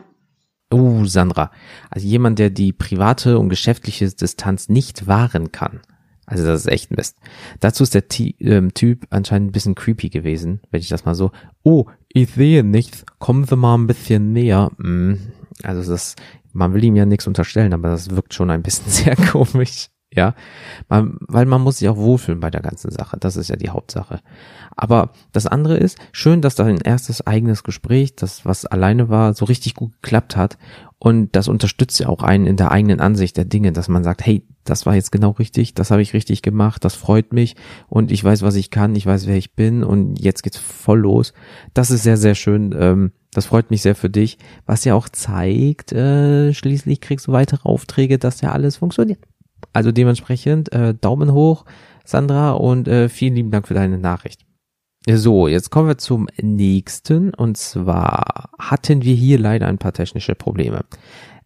[SPEAKER 1] Oh, Sandra. Also jemand, der die private und geschäftliche Distanz nicht wahren kann. Also das ist echt Mist. Dazu ist der T ähm, Typ anscheinend ein bisschen creepy gewesen, wenn ich das mal so. Oh, ich sehe nichts. Kommen Sie mal ein bisschen näher. Mm, also das, man will ihm ja nichts unterstellen, aber das wirkt schon ein bisschen sehr komisch. Ja, man, weil man muss sich auch wohlfühlen bei der ganzen Sache. Das ist ja die Hauptsache. Aber das andere ist, schön, dass dein erstes eigenes Gespräch, das was alleine war, so richtig gut geklappt hat. Und das unterstützt ja auch einen in der eigenen Ansicht der Dinge, dass man sagt, hey, das war jetzt genau richtig, das habe ich richtig gemacht, das freut mich und ich weiß, was ich kann, ich weiß, wer ich bin und jetzt geht's voll los. Das ist sehr, sehr schön. Ähm, das freut mich sehr für dich, was ja auch zeigt, äh, schließlich kriegst du weitere Aufträge, dass ja alles funktioniert. Also dementsprechend äh, Daumen hoch, Sandra, und äh, vielen lieben Dank für deine Nachricht. So, jetzt kommen wir zum nächsten. Und zwar hatten wir hier leider ein paar technische Probleme.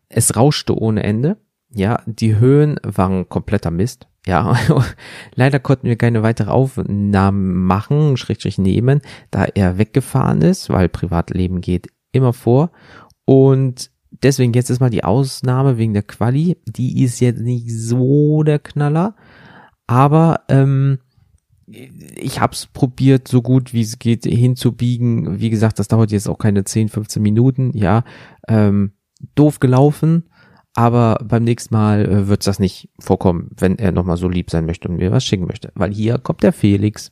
[SPEAKER 1] Es rauschte ohne Ende. Ja, die Höhen waren kompletter Mist. Ja, leider konnten wir keine weitere Aufnahmen machen, Schrägstrich nehmen, da er weggefahren ist, weil Privatleben geht immer vor. Und deswegen jetzt ist mal die Ausnahme wegen der Quali. Die ist jetzt nicht so der Knaller, aber ähm, ich hab's probiert, so gut wie es geht hinzubiegen. Wie gesagt, das dauert jetzt auch keine 10, 15 Minuten. Ja, ähm, doof gelaufen, aber beim nächsten Mal äh, wird's das nicht vorkommen, wenn er nochmal so lieb sein möchte und mir was schicken möchte. Weil hier kommt der Felix.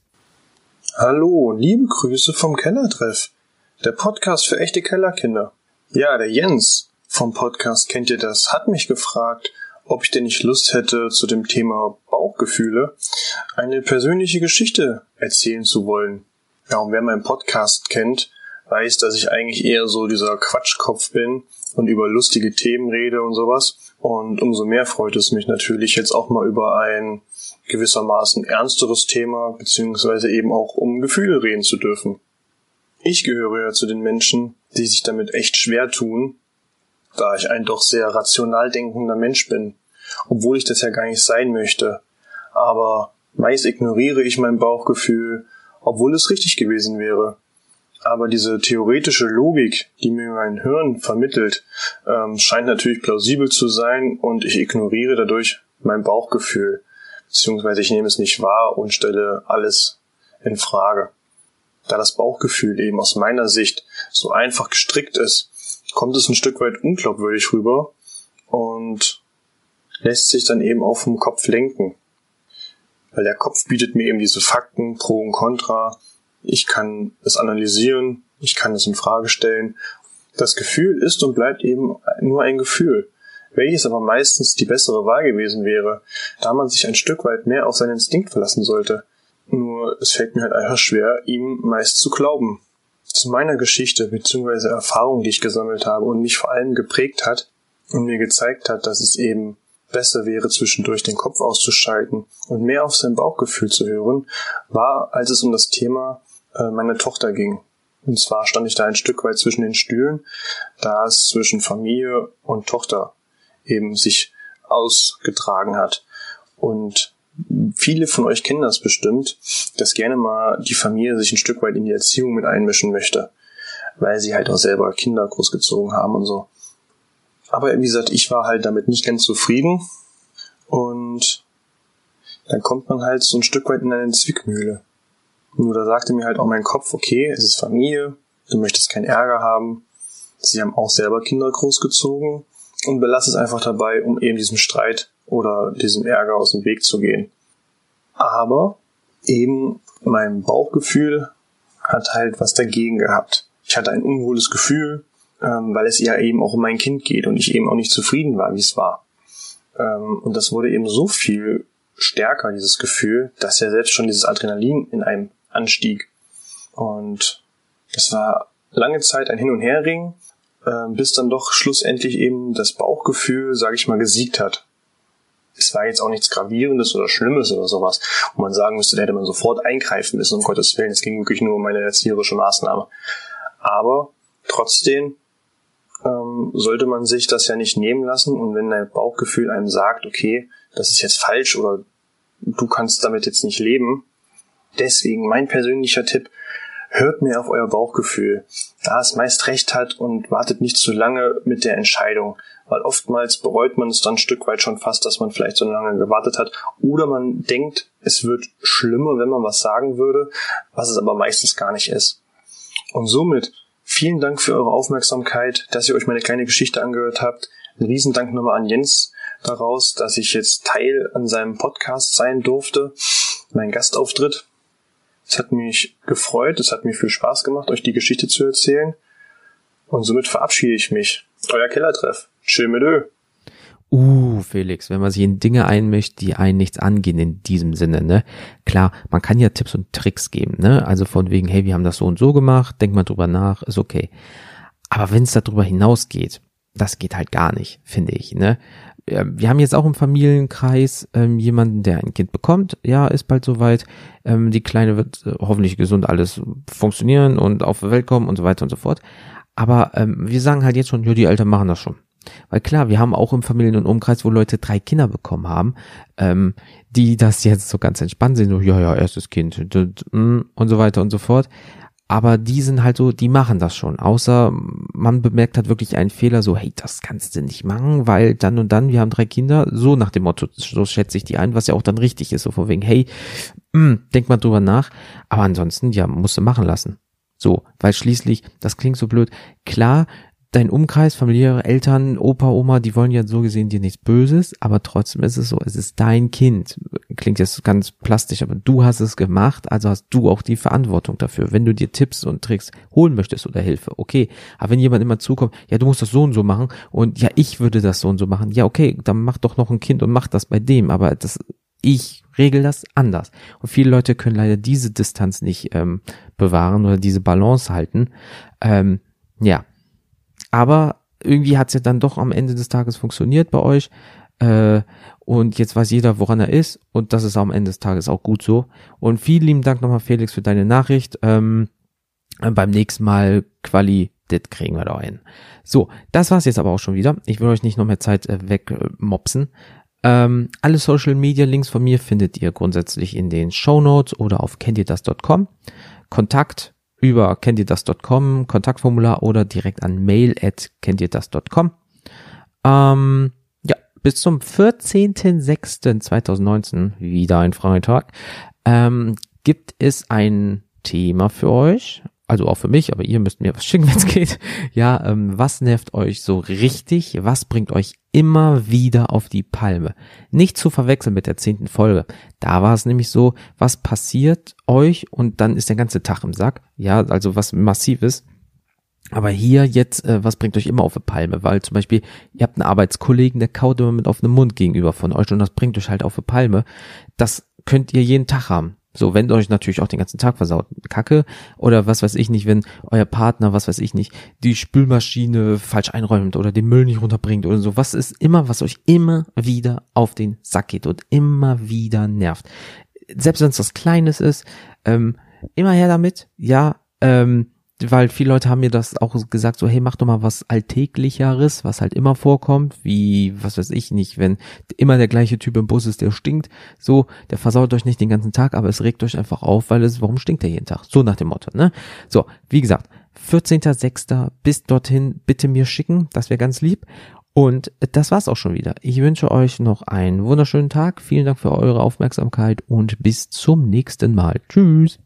[SPEAKER 5] Hallo, liebe Grüße vom Kellertreff. Der Podcast für echte Kellerkinder. Ja, der Jens vom Podcast Kennt ihr das? hat mich gefragt, ob ich denn nicht Lust hätte, zu dem Thema Bauchgefühle eine persönliche Geschichte erzählen zu wollen. Ja, und wer meinen Podcast kennt, weiß, dass ich eigentlich eher so dieser Quatschkopf bin und über lustige Themen rede und sowas. Und umso mehr freut es mich natürlich jetzt auch mal über ein gewissermaßen ernsteres Thema, beziehungsweise eben auch um Gefühle reden zu dürfen. Ich gehöre ja zu den Menschen, die sich damit echt schwer tun, da ich ein doch sehr rational denkender Mensch bin, obwohl ich das ja gar nicht sein möchte. Aber meist ignoriere ich mein Bauchgefühl, obwohl es richtig gewesen wäre. Aber diese theoretische Logik, die mir mein Hirn vermittelt, ähm, scheint natürlich plausibel zu sein und ich ignoriere dadurch mein Bauchgefühl, beziehungsweise ich nehme es nicht wahr und stelle alles in Frage. Da das Bauchgefühl eben aus meiner Sicht so einfach gestrickt ist, kommt es ein Stück weit unglaubwürdig rüber und lässt sich dann eben auch vom Kopf lenken. Weil der Kopf bietet mir eben diese Fakten, Pro und Contra. Ich kann es analysieren, ich kann es in Frage stellen. Das Gefühl ist und bleibt eben nur ein Gefühl, welches aber meistens die bessere Wahl gewesen wäre, da man sich ein Stück weit mehr auf seinen Instinkt verlassen sollte. Nur es fällt mir halt einfach schwer, ihm meist zu glauben zu meiner Geschichte bzw. Erfahrung, die ich gesammelt habe und mich vor allem geprägt hat und mir gezeigt hat, dass es eben besser wäre, zwischendurch den Kopf auszuschalten und mehr auf sein Bauchgefühl zu hören, war, als es um das Thema äh, meiner Tochter ging. Und zwar stand ich da ein Stück weit zwischen den Stühlen, da es zwischen Familie und Tochter eben sich ausgetragen hat. Und viele von euch kennen das bestimmt, dass gerne mal die Familie sich ein Stück weit in die Erziehung mit einmischen möchte, weil sie halt auch selber Kinder großgezogen haben und so. Aber wie gesagt, ich war halt damit nicht ganz zufrieden und dann kommt man halt so ein Stück weit in eine Zwickmühle. Nur da sagte mir halt auch mein Kopf, okay, es ist Familie, du möchtest keinen Ärger haben, sie haben auch selber Kinder großgezogen und belass es einfach dabei, um eben diesem Streit oder diesem Ärger aus dem Weg zu gehen. Aber eben mein Bauchgefühl hat halt was dagegen gehabt. Ich hatte ein unwohles Gefühl, ähm, weil es ja eben auch um mein Kind geht und ich eben auch nicht zufrieden war, wie es war. Ähm, und das wurde eben so viel stärker, dieses Gefühl, dass ja selbst schon dieses Adrenalin in einem anstieg. Und das war lange Zeit ein Hin- und Herring, äh, bis dann doch schlussendlich eben das Bauchgefühl, sage ich mal, gesiegt hat. Es war jetzt auch nichts Gravierendes oder Schlimmes oder sowas, wo man sagen müsste, da hätte man sofort eingreifen müssen, um Gottes Willen. Es ging wirklich nur um eine erzieherische Maßnahme. Aber trotzdem ähm, sollte man sich das ja nicht nehmen lassen und wenn dein Bauchgefühl einem sagt, okay, das ist jetzt falsch oder du kannst damit jetzt nicht leben. Deswegen mein persönlicher Tipp, hört mehr auf euer Bauchgefühl, da es meist recht hat und wartet nicht zu lange mit der Entscheidung, weil oftmals bereut man es dann ein Stück weit schon fast, dass man vielleicht so lange gewartet hat oder man denkt, es wird schlimmer, wenn man was sagen würde, was es aber meistens gar nicht ist. Und somit vielen Dank für eure Aufmerksamkeit, dass ihr euch meine kleine Geschichte angehört habt. Ein Riesendank nochmal an Jens daraus, dass ich jetzt Teil an seinem Podcast sein durfte, mein Gastauftritt. Es hat mich gefreut, es hat mir viel Spaß gemacht, euch die Geschichte zu erzählen. Und somit verabschiede ich mich. Euer Kellertreff. Tschö mit Ö.
[SPEAKER 1] Uh, Felix, wenn man sich in Dinge einmischt, die einen nichts angehen in diesem Sinne, ne? Klar, man kann ja Tipps und Tricks geben, ne? Also von wegen, hey, wir haben das so und so gemacht, denk mal drüber nach, ist okay. Aber wenn es darüber hinausgeht, das geht halt gar nicht, finde ich, ne? wir haben jetzt auch im Familienkreis ähm, jemanden, der ein Kind bekommt. Ja, ist bald soweit. Ähm, die Kleine wird äh, hoffentlich gesund alles funktionieren und auf die Welt kommen und so weiter und so fort. Aber ähm, wir sagen halt jetzt schon, ja, die Eltern machen das schon. Weil klar, wir haben auch im Familien- und Umkreis, wo Leute drei Kinder bekommen haben, ähm, die das jetzt so ganz entspannt sind, so, ja, ja, erstes Kind mm, und so weiter und so fort aber die sind halt so, die machen das schon. Außer man bemerkt hat wirklich einen Fehler, so, hey, das kannst du nicht machen, weil dann und dann, wir haben drei Kinder, so nach dem Motto, so schätze ich die ein, was ja auch dann richtig ist, so von wegen, hey, mh, mm, denk mal drüber nach. Aber ansonsten, ja, musst du machen lassen. So, weil schließlich, das klingt so blöd, klar, dein Umkreis, familiäre Eltern, Opa, Oma, die wollen ja so gesehen dir nichts Böses, aber trotzdem ist es so, es ist dein Kind. Klingt jetzt ganz plastisch, aber du hast es gemacht, also hast du auch die Verantwortung dafür. Wenn du dir Tipps und Tricks holen möchtest oder Hilfe, okay. Aber wenn jemand immer zukommt, ja, du musst das so und so machen und ja, ich würde das so und so machen, ja, okay, dann mach doch noch ein Kind und mach das bei dem, aber das, ich regel das anders. Und viele Leute können leider diese Distanz nicht ähm, bewahren oder diese Balance halten. Ähm, ja, aber irgendwie hat es ja dann doch am Ende des Tages funktioniert bei euch. Äh, und jetzt weiß jeder, woran er ist. Und das ist am Ende des Tages auch gut so. Und vielen lieben Dank nochmal, Felix, für deine Nachricht. Ähm, beim nächsten Mal Quali, das kriegen wir da hin. So, das war's jetzt aber auch schon wieder. Ich will euch nicht noch mehr Zeit äh, wegmopsen. Ähm, alle Social Media Links von mir findet ihr grundsätzlich in den Show Notes oder auf kenntierdas.com. Kontakt über kenntierdas.com, Kontaktformular oder direkt an mail at kenntierdas.com. Ähm, ja, bis zum 14.06.2019, wieder ein Freitag, ähm, gibt es ein Thema für euch, also auch für mich, aber ihr müsst mir was schicken, wenn es geht. Ja, ähm, was nervt euch so richtig? Was bringt euch immer wieder auf die Palme? Nicht zu verwechseln mit der zehnten Folge. Da war es nämlich so, was passiert euch und dann ist der ganze Tag im Sack. Ja, also was massiv ist. Aber hier jetzt, äh, was bringt euch immer auf die Palme? Weil zum Beispiel, ihr habt einen Arbeitskollegen, der kaut immer mit offenem Mund gegenüber von euch und das bringt euch halt auf die Palme. Das könnt ihr jeden Tag haben. So, wenn euch natürlich auch den ganzen Tag versaut, Kacke. Oder was weiß ich nicht, wenn euer Partner, was weiß ich nicht, die Spülmaschine falsch einräumt oder den Müll nicht runterbringt oder so. Was ist immer, was euch immer wieder auf den Sack geht und immer wieder nervt. Selbst wenn es was Kleines ist, ähm, immer her damit. Ja, ähm, weil viele Leute haben mir das auch gesagt, so, hey, mach doch mal was Alltäglicheres, was halt immer vorkommt, wie, was weiß ich nicht, wenn immer der gleiche Typ im Bus ist, der stinkt, so, der versaut euch nicht den ganzen Tag, aber es regt euch einfach auf, weil es, warum stinkt der jeden Tag? So nach dem Motto, ne? So, wie gesagt, 14.06. bis dorthin bitte mir schicken, das wäre ganz lieb. Und das war's auch schon wieder. Ich wünsche euch noch einen wunderschönen Tag. Vielen Dank für eure Aufmerksamkeit und bis zum nächsten Mal. Tschüss.